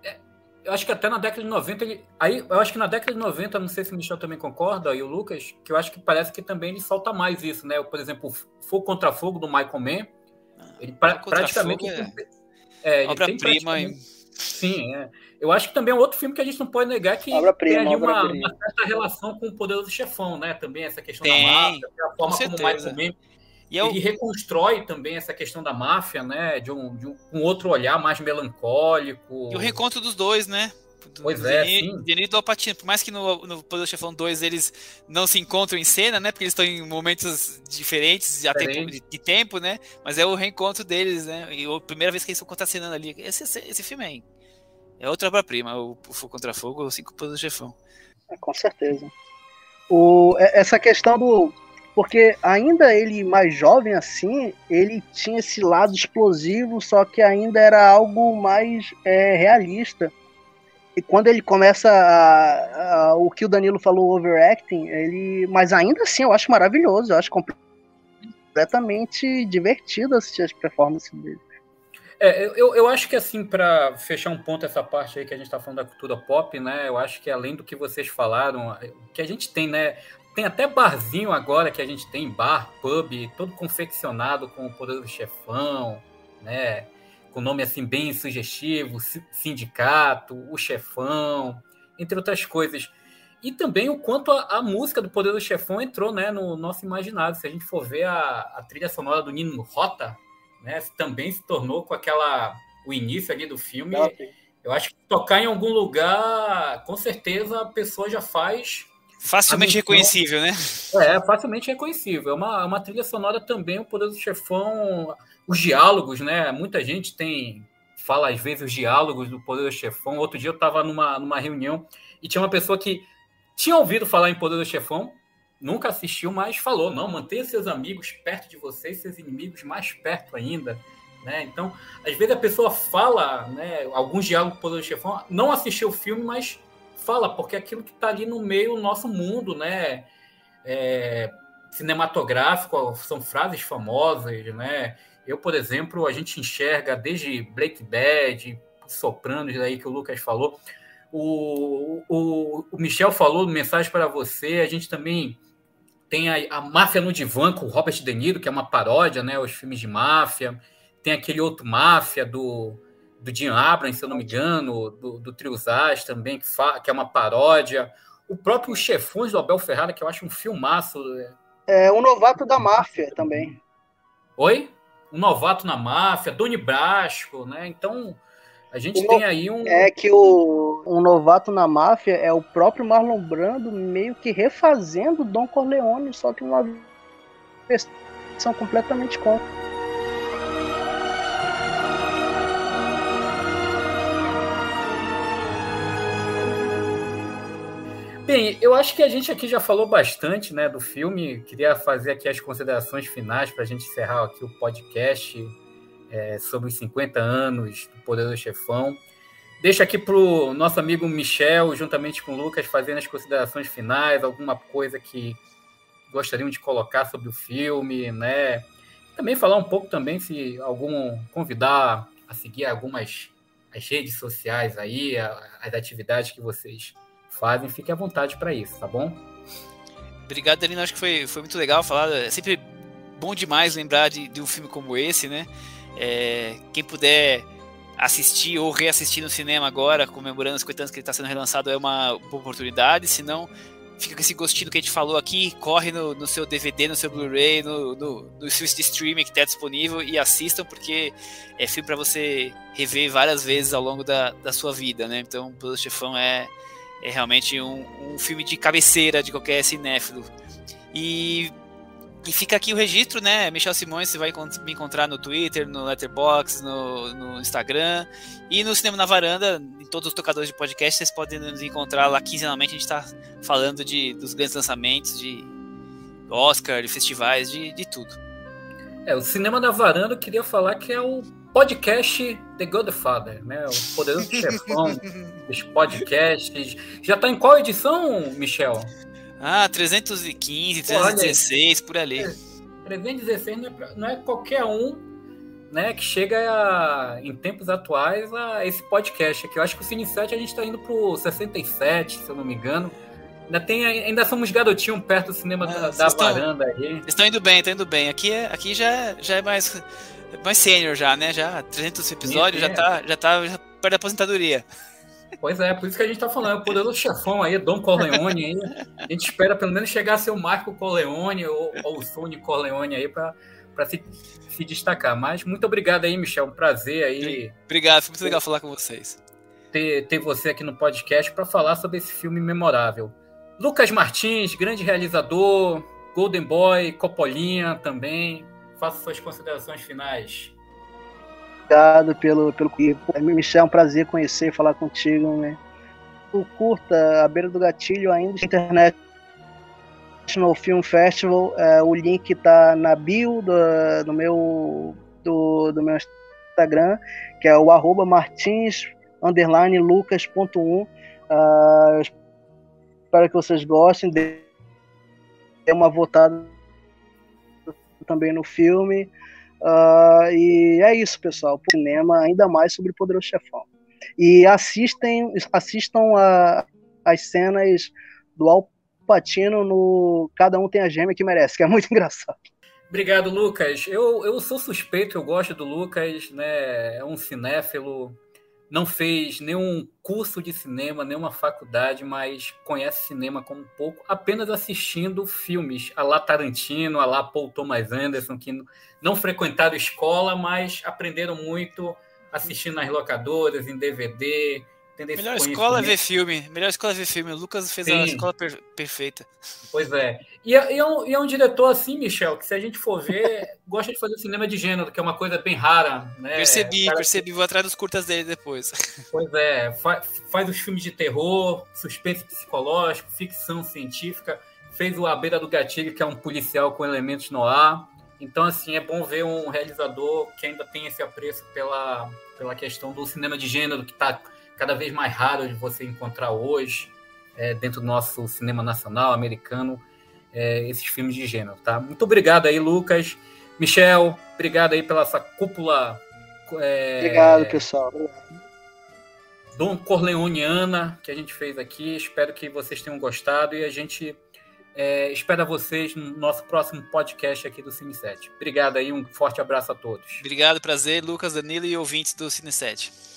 É, eu acho que até na década de 90 ele. Aí, eu acho que na década de 90, não sei se o Michel também concorda, e o Lucas, que eu acho que parece que também ele solta mais isso, né? Por exemplo, Fogo contra Fogo do Michael Mann. Ele pra, praticamente. É, é, Obra-prima. Sim, é. Eu acho que também é um outro filme que a gente não pode negar que tem ali uma, uma, certa relação com o Poderoso Chefão, né? Também essa questão tem, da máfia, a forma como o Michael Mann e ele reconstrói também essa questão da máfia, né? De um, de um, outro olhar mais melancólico. E o reencontro dos dois, né? Do, pois do é, Denis, Denis do Alpatino. Por mais que no, no Poder Chefão 2 eles não se encontram em cena, né? Porque eles estão em momentos diferentes já tem de, de, tempo, né? Mas é o reencontro deles, né? E a primeira vez que eles estão contracenando ali. Esse, esse, esse filme aí é outra obra-prima, o, o Fogo contra Fogo, o Cinco Poder Chefão. É, com certeza. O, essa questão do, porque ainda ele mais jovem assim, ele tinha esse lado explosivo, só que ainda era algo mais é, realista. E quando ele começa a, a, o que o Danilo falou, overacting, ele, mas ainda assim eu acho maravilhoso, eu acho completamente divertido assistir as performances dele. É, eu, eu acho que assim, para fechar um ponto essa parte aí que a gente está falando da cultura pop, né? Eu acho que além do que vocês falaram, que a gente tem, né? Tem até barzinho agora que a gente tem, bar, pub, todo confeccionado com o poder do chefão, né? Com nome assim bem sugestivo, sindicato, o chefão, entre outras coisas. E também o quanto a, a música do Poder do Chefão entrou né, no nosso imaginário. Se a gente for ver a, a trilha sonora do Nino Rota, né, também se tornou com aquela o início ali do filme. Eu acho que tocar em algum lugar, com certeza a pessoa já faz Facilmente reconhecível, né? É, facilmente reconhecível. É uma, é uma trilha sonora também, o Poder do Chefão, os diálogos, né? Muita gente tem fala às vezes os diálogos do Poder do Chefão. Outro dia eu estava numa, numa reunião e tinha uma pessoa que tinha ouvido falar em Poder do Chefão, nunca assistiu, mas falou: não, mantenha seus amigos perto de vocês, seus inimigos mais perto ainda. Né? Então, às vezes a pessoa fala né, alguns diálogos do Poder do Chefão, não assistiu o filme, mas fala, porque é aquilo que está ali no meio do nosso mundo, né? É, cinematográfico, são frases famosas, né? Eu, por exemplo, a gente enxerga desde Break Bad, Sopranos, aí que o Lucas falou. O, o, o Michel falou mensagem para você. A gente também tem a, a Máfia no Divã com o Robert De Niro, que é uma paródia, né? Os filmes de máfia. Tem aquele outro Máfia do do Jim Abrams, se eu não me engano, do, do Triosas também, que, que é uma paródia. O próprio Chefões do Abel Ferrara, que eu acho um filmaço. É, um novato da máfia também. Oi? Um novato na máfia, Doni Brasco, né? Então, a gente tem aí um. É que o um novato na máfia é o próprio Marlon Brando meio que refazendo Don Corleone, só que uma versão completamente contra. Bem, eu acho que a gente aqui já falou bastante né, do filme. Queria fazer aqui as considerações finais para a gente encerrar aqui o podcast é, sobre os 50 anos do Poder do Chefão. Deixa aqui para o nosso amigo Michel, juntamente com o Lucas, fazendo as considerações finais, alguma coisa que gostariam de colocar sobre o filme, né? Também falar um pouco também se algum convidar a seguir algumas as redes sociais aí, as atividades que vocês fazem, fique à vontade para isso, tá bom? Obrigado, Danilo. Acho que foi, foi muito legal falar. É sempre bom demais lembrar de, de um filme como esse, né? É, quem puder assistir ou reassistir no cinema agora, comemorando os 50 anos que ele está sendo relançado, é uma boa oportunidade. Se não, fica com esse gostinho que a gente falou aqui, corre no, no seu DVD, no seu Blu-ray, no, no, no de streaming que está disponível e assistam, porque é filme para você rever várias vezes ao longo da, da sua vida, né? Então, Poderoso Chefão é, é realmente um, um filme de cabeceira de qualquer cinéfilo. E e fica aqui o registro, né? Michel Simões, você vai me encontrar no Twitter, no Letterboxd, no, no, Instagram e no Cinema na Varanda, em todos os tocadores de podcast, vocês podem nos encontrar lá quinzenalmente. A gente está falando de, dos grandes lançamentos, de Oscar, de festivais, de, de tudo. É, o Cinema na Varanda eu queria falar que é o podcast The Godfather, né? O poderoso chefão dos podcasts. Já está em qual edição, Michel? Ah, 315, 316, Olha, por ali. 316 não é, não é qualquer um né, que chega a, em tempos atuais a esse podcast aqui. Eu acho que o Cine 7 a gente está indo pro 67, se eu não me engano. Ainda, tem, ainda somos garotinhos perto do cinema ah, da, da varanda aí. Estão indo bem, estão indo bem. Aqui, é, aqui já, já é mais, mais sênior já, né? Já 300 episódios, já tá, já tá perto da aposentadoria. Pois é, por isso que a gente tá falando, é o poderoso chefão aí, Dom Corleone aí. A gente espera pelo menos chegar a ser o Marco Corleone ou, ou o Sony Corleone aí para se, se destacar. Mas muito obrigado aí, Michel. Um prazer aí. Obrigado, foi muito legal falar com vocês. Ter, ter você aqui no podcast para falar sobre esse filme memorável. Lucas Martins, grande realizador, Golden Boy, Copolinha também. Faça suas considerações finais obrigado pelo, pelo Michel, é um prazer conhecer e falar contigo. Né? O curta A Beira do Gatilho ainda internet National Film Festival. É, o link está na bio do, do, meu, do, do meu Instagram, que é o arroba martins underline lucas.1. Uh, ah, espero que vocês gostem. Dê uma votada também no filme. Uh, e é isso, pessoal. Cinema, ainda mais sobre o Poderoso Chefão. E assistem, assistam a, as cenas do Al Pacino no Cada Um Tem a Gêmea que Merece, que é muito engraçado. Obrigado, Lucas. Eu, eu sou suspeito, eu gosto do Lucas, né? É um cinéfilo não fez nenhum curso de cinema, nenhuma faculdade, mas conhece cinema como pouco, apenas assistindo filmes. A lá Tarantino, a lá Paul Thomas Anderson, que não frequentaram escola, mas aprenderam muito assistindo nas locadoras, em DVD, Melhor escola é ver filme. Melhor escola é ver filme. O Lucas fez Sim. a escola per perfeita. Pois é. E, é, e, é um, e, é, um, diretor assim, Michel, que se a gente for ver, gosta de fazer cinema de gênero, que é uma coisa bem rara. Né? Percebi, cara... percebi. Vou atrás dos curtas dele depois. Pois é. Fa faz os filmes de terror, suspense psicológico, ficção científica. Fez o A Beira do Gatilho, que é um policial com elementos no ar. Então, assim, é bom ver um realizador que ainda tem esse apreço pela, pela questão do cinema de gênero, que está cada vez mais raro de você encontrar hoje é, dentro do nosso cinema nacional americano é, esses filmes de gênero, tá? Muito obrigado aí, Lucas. Michel, obrigado aí pela essa cúpula. É, obrigado, pessoal. Dom Corleoniana que a gente fez aqui. Espero que vocês tenham gostado e a gente é, espera vocês no nosso próximo podcast aqui do Cine 7. Obrigado aí, um forte abraço a todos. Obrigado, prazer, Lucas, Danilo e ouvintes do Cine 7.